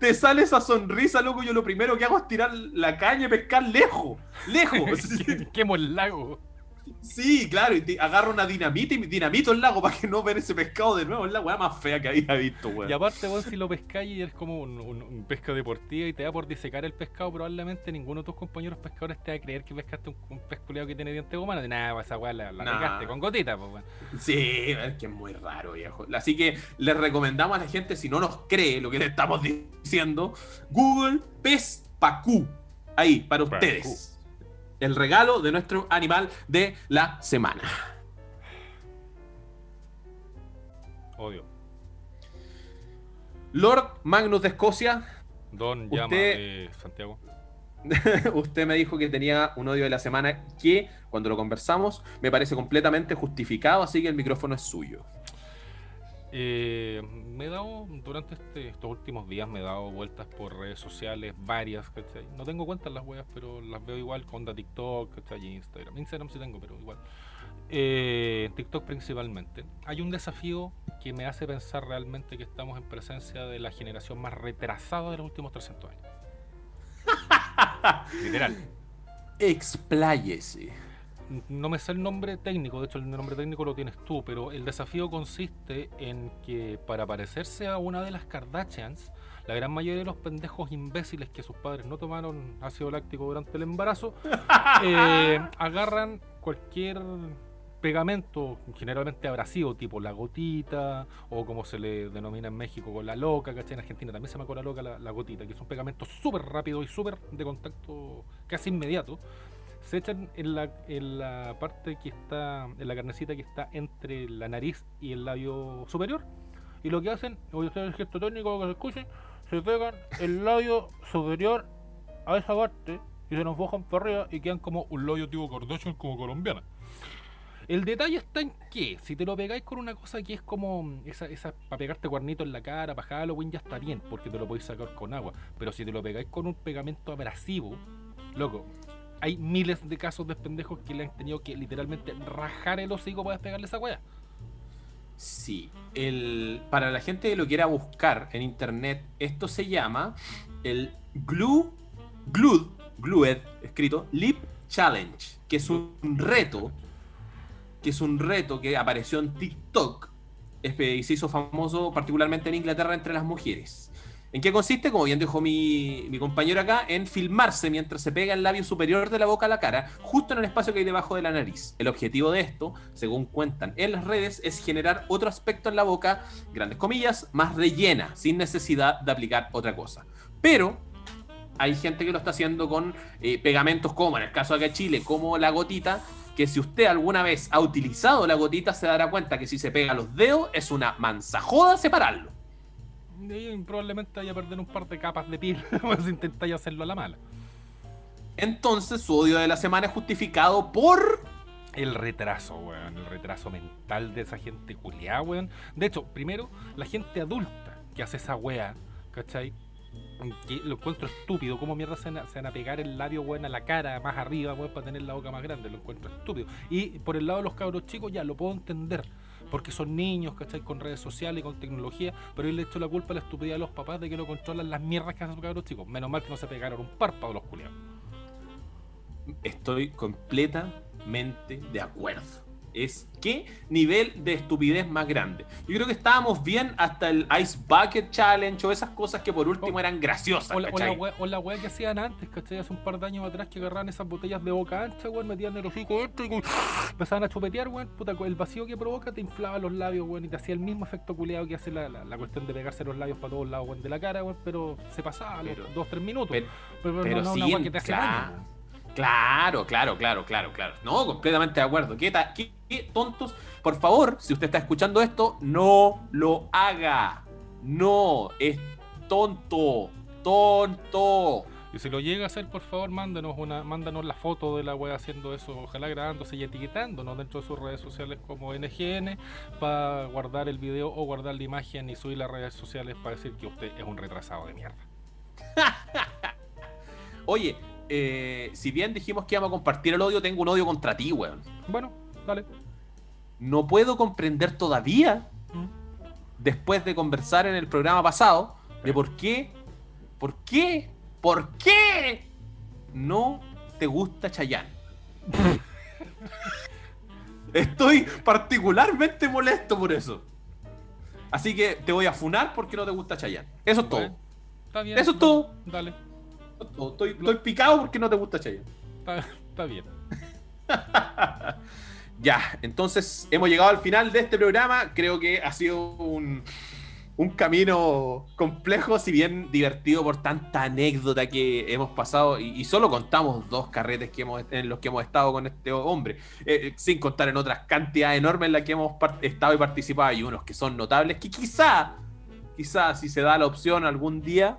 Te sale esa sonrisa, loco. Yo lo primero que hago es tirar la caña y pescar lejos. Lejos. Quemo el lago. Sí, claro, y te agarro una dinamita y dinamito el lago para que no ver ese pescado de nuevo. Es la weá más fea que había visto, weón. Y aparte, weón, si lo pescáis y eres como un, un- un pesca deportiva y te da por disecar el pescado, probablemente ninguno de tus compañeros pescadores te va a creer que pescaste un, un que tiene dientes humanos. De nada, esa weá la, la Nah. regaste con gotitas, pues, weón. Sí, es que es muy raro, viejo. Así que les recomendamos a la gente, si no nos cree lo que le estamos diciendo, Google Pez Pacú. Ahí, para ustedes. El regalo de nuestro animal de la semana. Odio. Lord Magnus de Escocia, Don Llama Usted- de Santiago. usted me dijo que tenía un odio de la semana que, cuando lo conversamos, me parece completamente justificado, así que el micrófono es suyo. Eh, me he dado, durante este- estos últimos días, me he dado vueltas por redes sociales, varias, ¿cachai? No tengo cuenta en las weas, pero las veo igual con da TikTok, ¿cachai? Instagram. Instagram sí tengo, pero igual. Eh, TikTok principalmente. Hay un desafío que me hace pensar realmente que estamos en presencia de la generación más retrasada de los últimos 300 años. Literal. Expláyese. No me sé el nombre técnico, de hecho el nombre técnico lo tienes tú, pero el desafío consiste en que para parecerse a una de las Kardashians, la gran mayoría de los pendejos imbéciles que sus padres no tomaron ácido láctico durante el embarazo, eh, agarran cualquier pegamento generalmente abrasivo, tipo la gotita, o como se le denomina en México con la loca, ¿cachai? En Argentina también se llama con la loca la, la gotita, que es un pegamento súper rápido y súper de contacto casi inmediato se echan en la, en la parte que está, en la carnecita que está entre la nariz y el labio superior. Y lo que hacen, voy a hacer el gesto técnico que se escuchen, se pegan el labio superior a esa parte y se nos bajan para arriba y quedan como un labio tipo Kardashian como colombiana. El detalle está en que, si te lo pegáis con una cosa que es como esa, esa para pegarte cuernito en la cara, para Halloween, ya está bien, porque te lo podéis sacar con agua. Pero si te lo pegáis con un pegamento abrasivo, loco, hay miles de casos de pendejos que le han tenido que literalmente rajar el hocico para despegarle esa wea. Sí, el, para la gente que lo quiera buscar en internet, esto se llama el Glue, Glued, Glued, escrito Lip Challenge, que es un reto, que es un reto que apareció en TikTok y se hizo famoso particularmente en Inglaterra entre las mujeres. ¿En qué consiste? Como bien dijo mi, compañero acá, en filmarse mientras se pega el labio superior de la boca a la cara, justo en el espacio que hay debajo de la nariz. El objetivo de esto, según cuentan en las redes, es generar otro aspecto en la boca, grandes comillas, más rellena, sin necesidad de aplicar otra cosa. Pero hay gente que lo está haciendo con eh, pegamentos como, en el caso de acá Chile, como la gotita, que si usted alguna vez ha utilizado la gotita se dará cuenta que si se pega los dedos es una manzajoda separarlo. Y probablemente vaya a perder un par de capas de piel si intentáis hacerlo a la mala. Entonces su odio de la semana es justificado por... El retraso, weón. El retraso mental de esa gente culiada, weón. De hecho, primero, la gente adulta que hace esa wea, ¿cachai? Que lo encuentro estúpido. ¿Cómo mierda se van, a, se van a pegar el labio, weón, a la cara más arriba, weón, para tener la boca más grande? Lo encuentro estúpido. Y por el lado de los cabros chicos, ya lo puedo entender. Porque son niños, ¿cachai? Con redes sociales y con tecnología. Pero yo le echo la culpa a la estupidez de los papás de que no controlan las mierdas que hacen sus cabros chicos. Menos mal que no se pegaron un párpado los culiados. Estoy completamente de acuerdo. Es qué nivel de estupidez más grande. Yo creo que estábamos bien hasta el Ice Bucket Challenge o esas cosas que por último eran graciosas. O la, o, la wea, o la wea que hacían antes, ¿cachai? Hace un par de años atrás que agarraban esas botellas de boca ancha, weón, metían el hocico dentro y empezaban a chupetear, weón. Puta, el vacío que provoca te inflaba los labios, weón, y te hacía el mismo efecto culeado que hace la, la, la cuestión de pegarse los labios para todos lados, weón, de la cara, weón, pero se pasaba a los Pero- dos, tres minutos. Pero, pero pero no, no, una wea que te hace claro, daño. Claro, claro, claro, claro, claro. No, completamente de acuerdo. ¿Qué, qué- qué tontos? Por favor, si usted está escuchando esto, no lo haga. No, es tonto, tonto. Y si lo llega a hacer, por favor, mándanos una, mándanos la foto de la wea haciendo eso, ojalá grabándose y etiquetándonos dentro de sus redes sociales como NGN para guardar el video o guardar la imagen y subir las redes sociales para decir que usted es un retrasado de mierda. Oye, eh, si bien dijimos que íbamos a compartir el odio, tengo un odio contra ti, weón. Bueno, dale. No puedo comprender todavía, Mm. después de conversar en el programa pasado, de por qué, por qué, por qué no te gusta Chayanne. Estoy particularmente molesto por eso. Así que te voy a funar porque no te gusta Chayanne. Eso es todo. Bueno, Está bien. Eso es todo. Dale. Estoy, estoy picado porque no te gusta Chayanne. Está, está bien. Ya, entonces hemos llegado al final de este programa. Creo que ha sido un, un camino complejo, si bien divertido por tanta anécdota que hemos pasado. Y, solo contamos dos carretes que hemos, en los que hemos estado con este hombre, eh, eh, sin contar en otras cantidades enormes en las que hemos estado y participado. Y unos que son notables, que quizá, quizá si se da la opción algún día,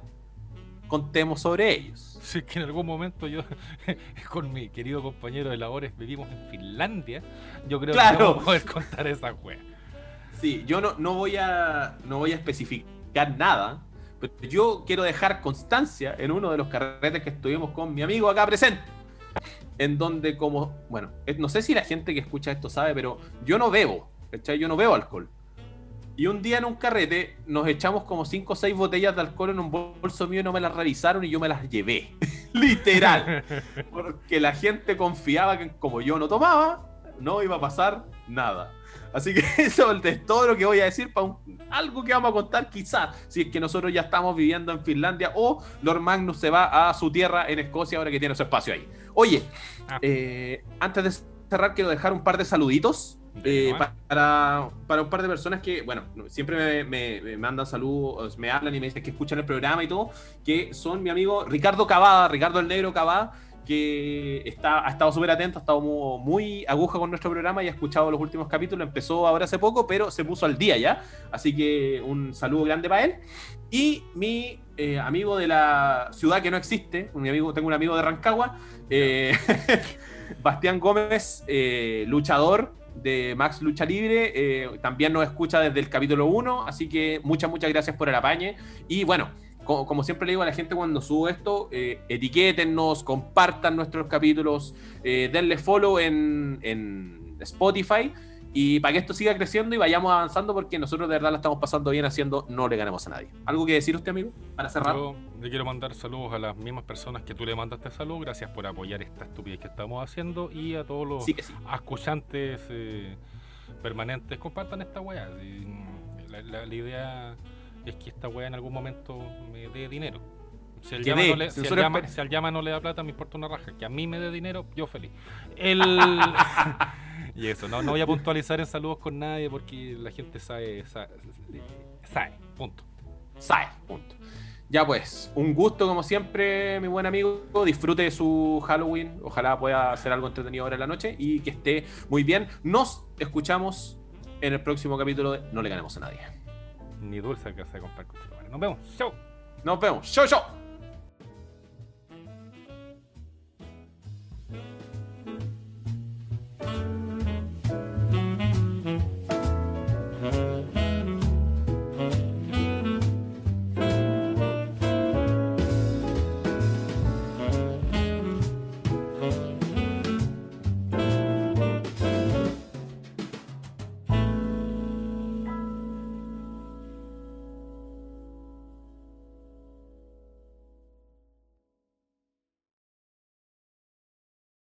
contemos sobre ellos. Sí, que en algún momento yo, con mi querido compañero de labores, vivimos en Finlandia. Yo creo que vamos a poder contar esa wea. Sí, yo no, no, voy a, no voy a especificar nada, pero yo quiero dejar constancia en uno de los carretes que estuvimos con mi amigo acá presente. En donde como, bueno, no sé si la gente que escucha esto sabe, pero yo no bebo, ¿cachai? Yo no bebo alcohol. Y un día en un carrete nos echamos como 5 o 6 botellas de alcohol en un bolso mío y no me las revisaron y yo me las llevé. Literal. Porque la gente confiaba que como yo no tomaba, no iba a pasar nada. Así que eso es todo lo que voy a decir para algo que vamos a contar quizás, si es que nosotros ya estamos viviendo en Finlandia o Lord Magnus se va a su tierra en Escocia ahora que tiene su espacio ahí. Oye, ah. eh, antes de cerrar quiero dejar un par de saluditos. Eh, para, para, un par de personas que, bueno, siempre me, me, mandan saludos, me hablan y me dicen que escuchan el programa y todo, que son mi amigo Ricardo Cavada, Ricardo el Negro Cavada, que está, ha estado súper atento, ha estado muy, aguja con nuestro programa y ha escuchado los últimos capítulos. Empezó ahora hace poco, pero se puso al día ya. Así que un saludo grande para él. Y mi eh, amigo de la ciudad que no existe, un amigo, tengo un amigo de Rancagua, eh, Bastián Gómez, eh, luchador de Max Lucha Libre, también nos escucha desde el capítulo 1, así que muchas, muchas gracias por el apañe. Y bueno, como, siempre le digo a la gente cuando subo esto, eh, etiquétennos, compartan nuestros capítulos, eh, denle follow en, en, Spotify y para que esto siga creciendo y vayamos avanzando porque nosotros de verdad la estamos pasando bien haciendo No le ganemos a nadie. ¿Algo que decir usted, amigo? Para cerrar. Yo le quiero mandar saludos a las mismas personas que tú le mandaste salud. Gracias por apoyar esta estupidez que estamos haciendo y a todos los escuchantes eh, permanentes. Compartan esta weá. la idea es que esta weá en algún momento me dé dinero. Si al, llama no le, llama, no le da plata, me importa una raja. Que a mí me dé dinero, yo feliz. El... Y eso, no, no voy a puntualizar en saludos con nadie porque la gente sabe, sabe, punto. Sabe, punto. Ya pues, un gusto como siempre, mi buen amigo. Disfrute de su Halloween. Ojalá pueda hacer algo entretenido ahora en la noche y que esté muy bien. Nos escuchamos en el próximo capítulo de No le ganemos a nadie. Ni dulce que se comprar con Nos vemos. Chau. Nos vemos. Chau, chau.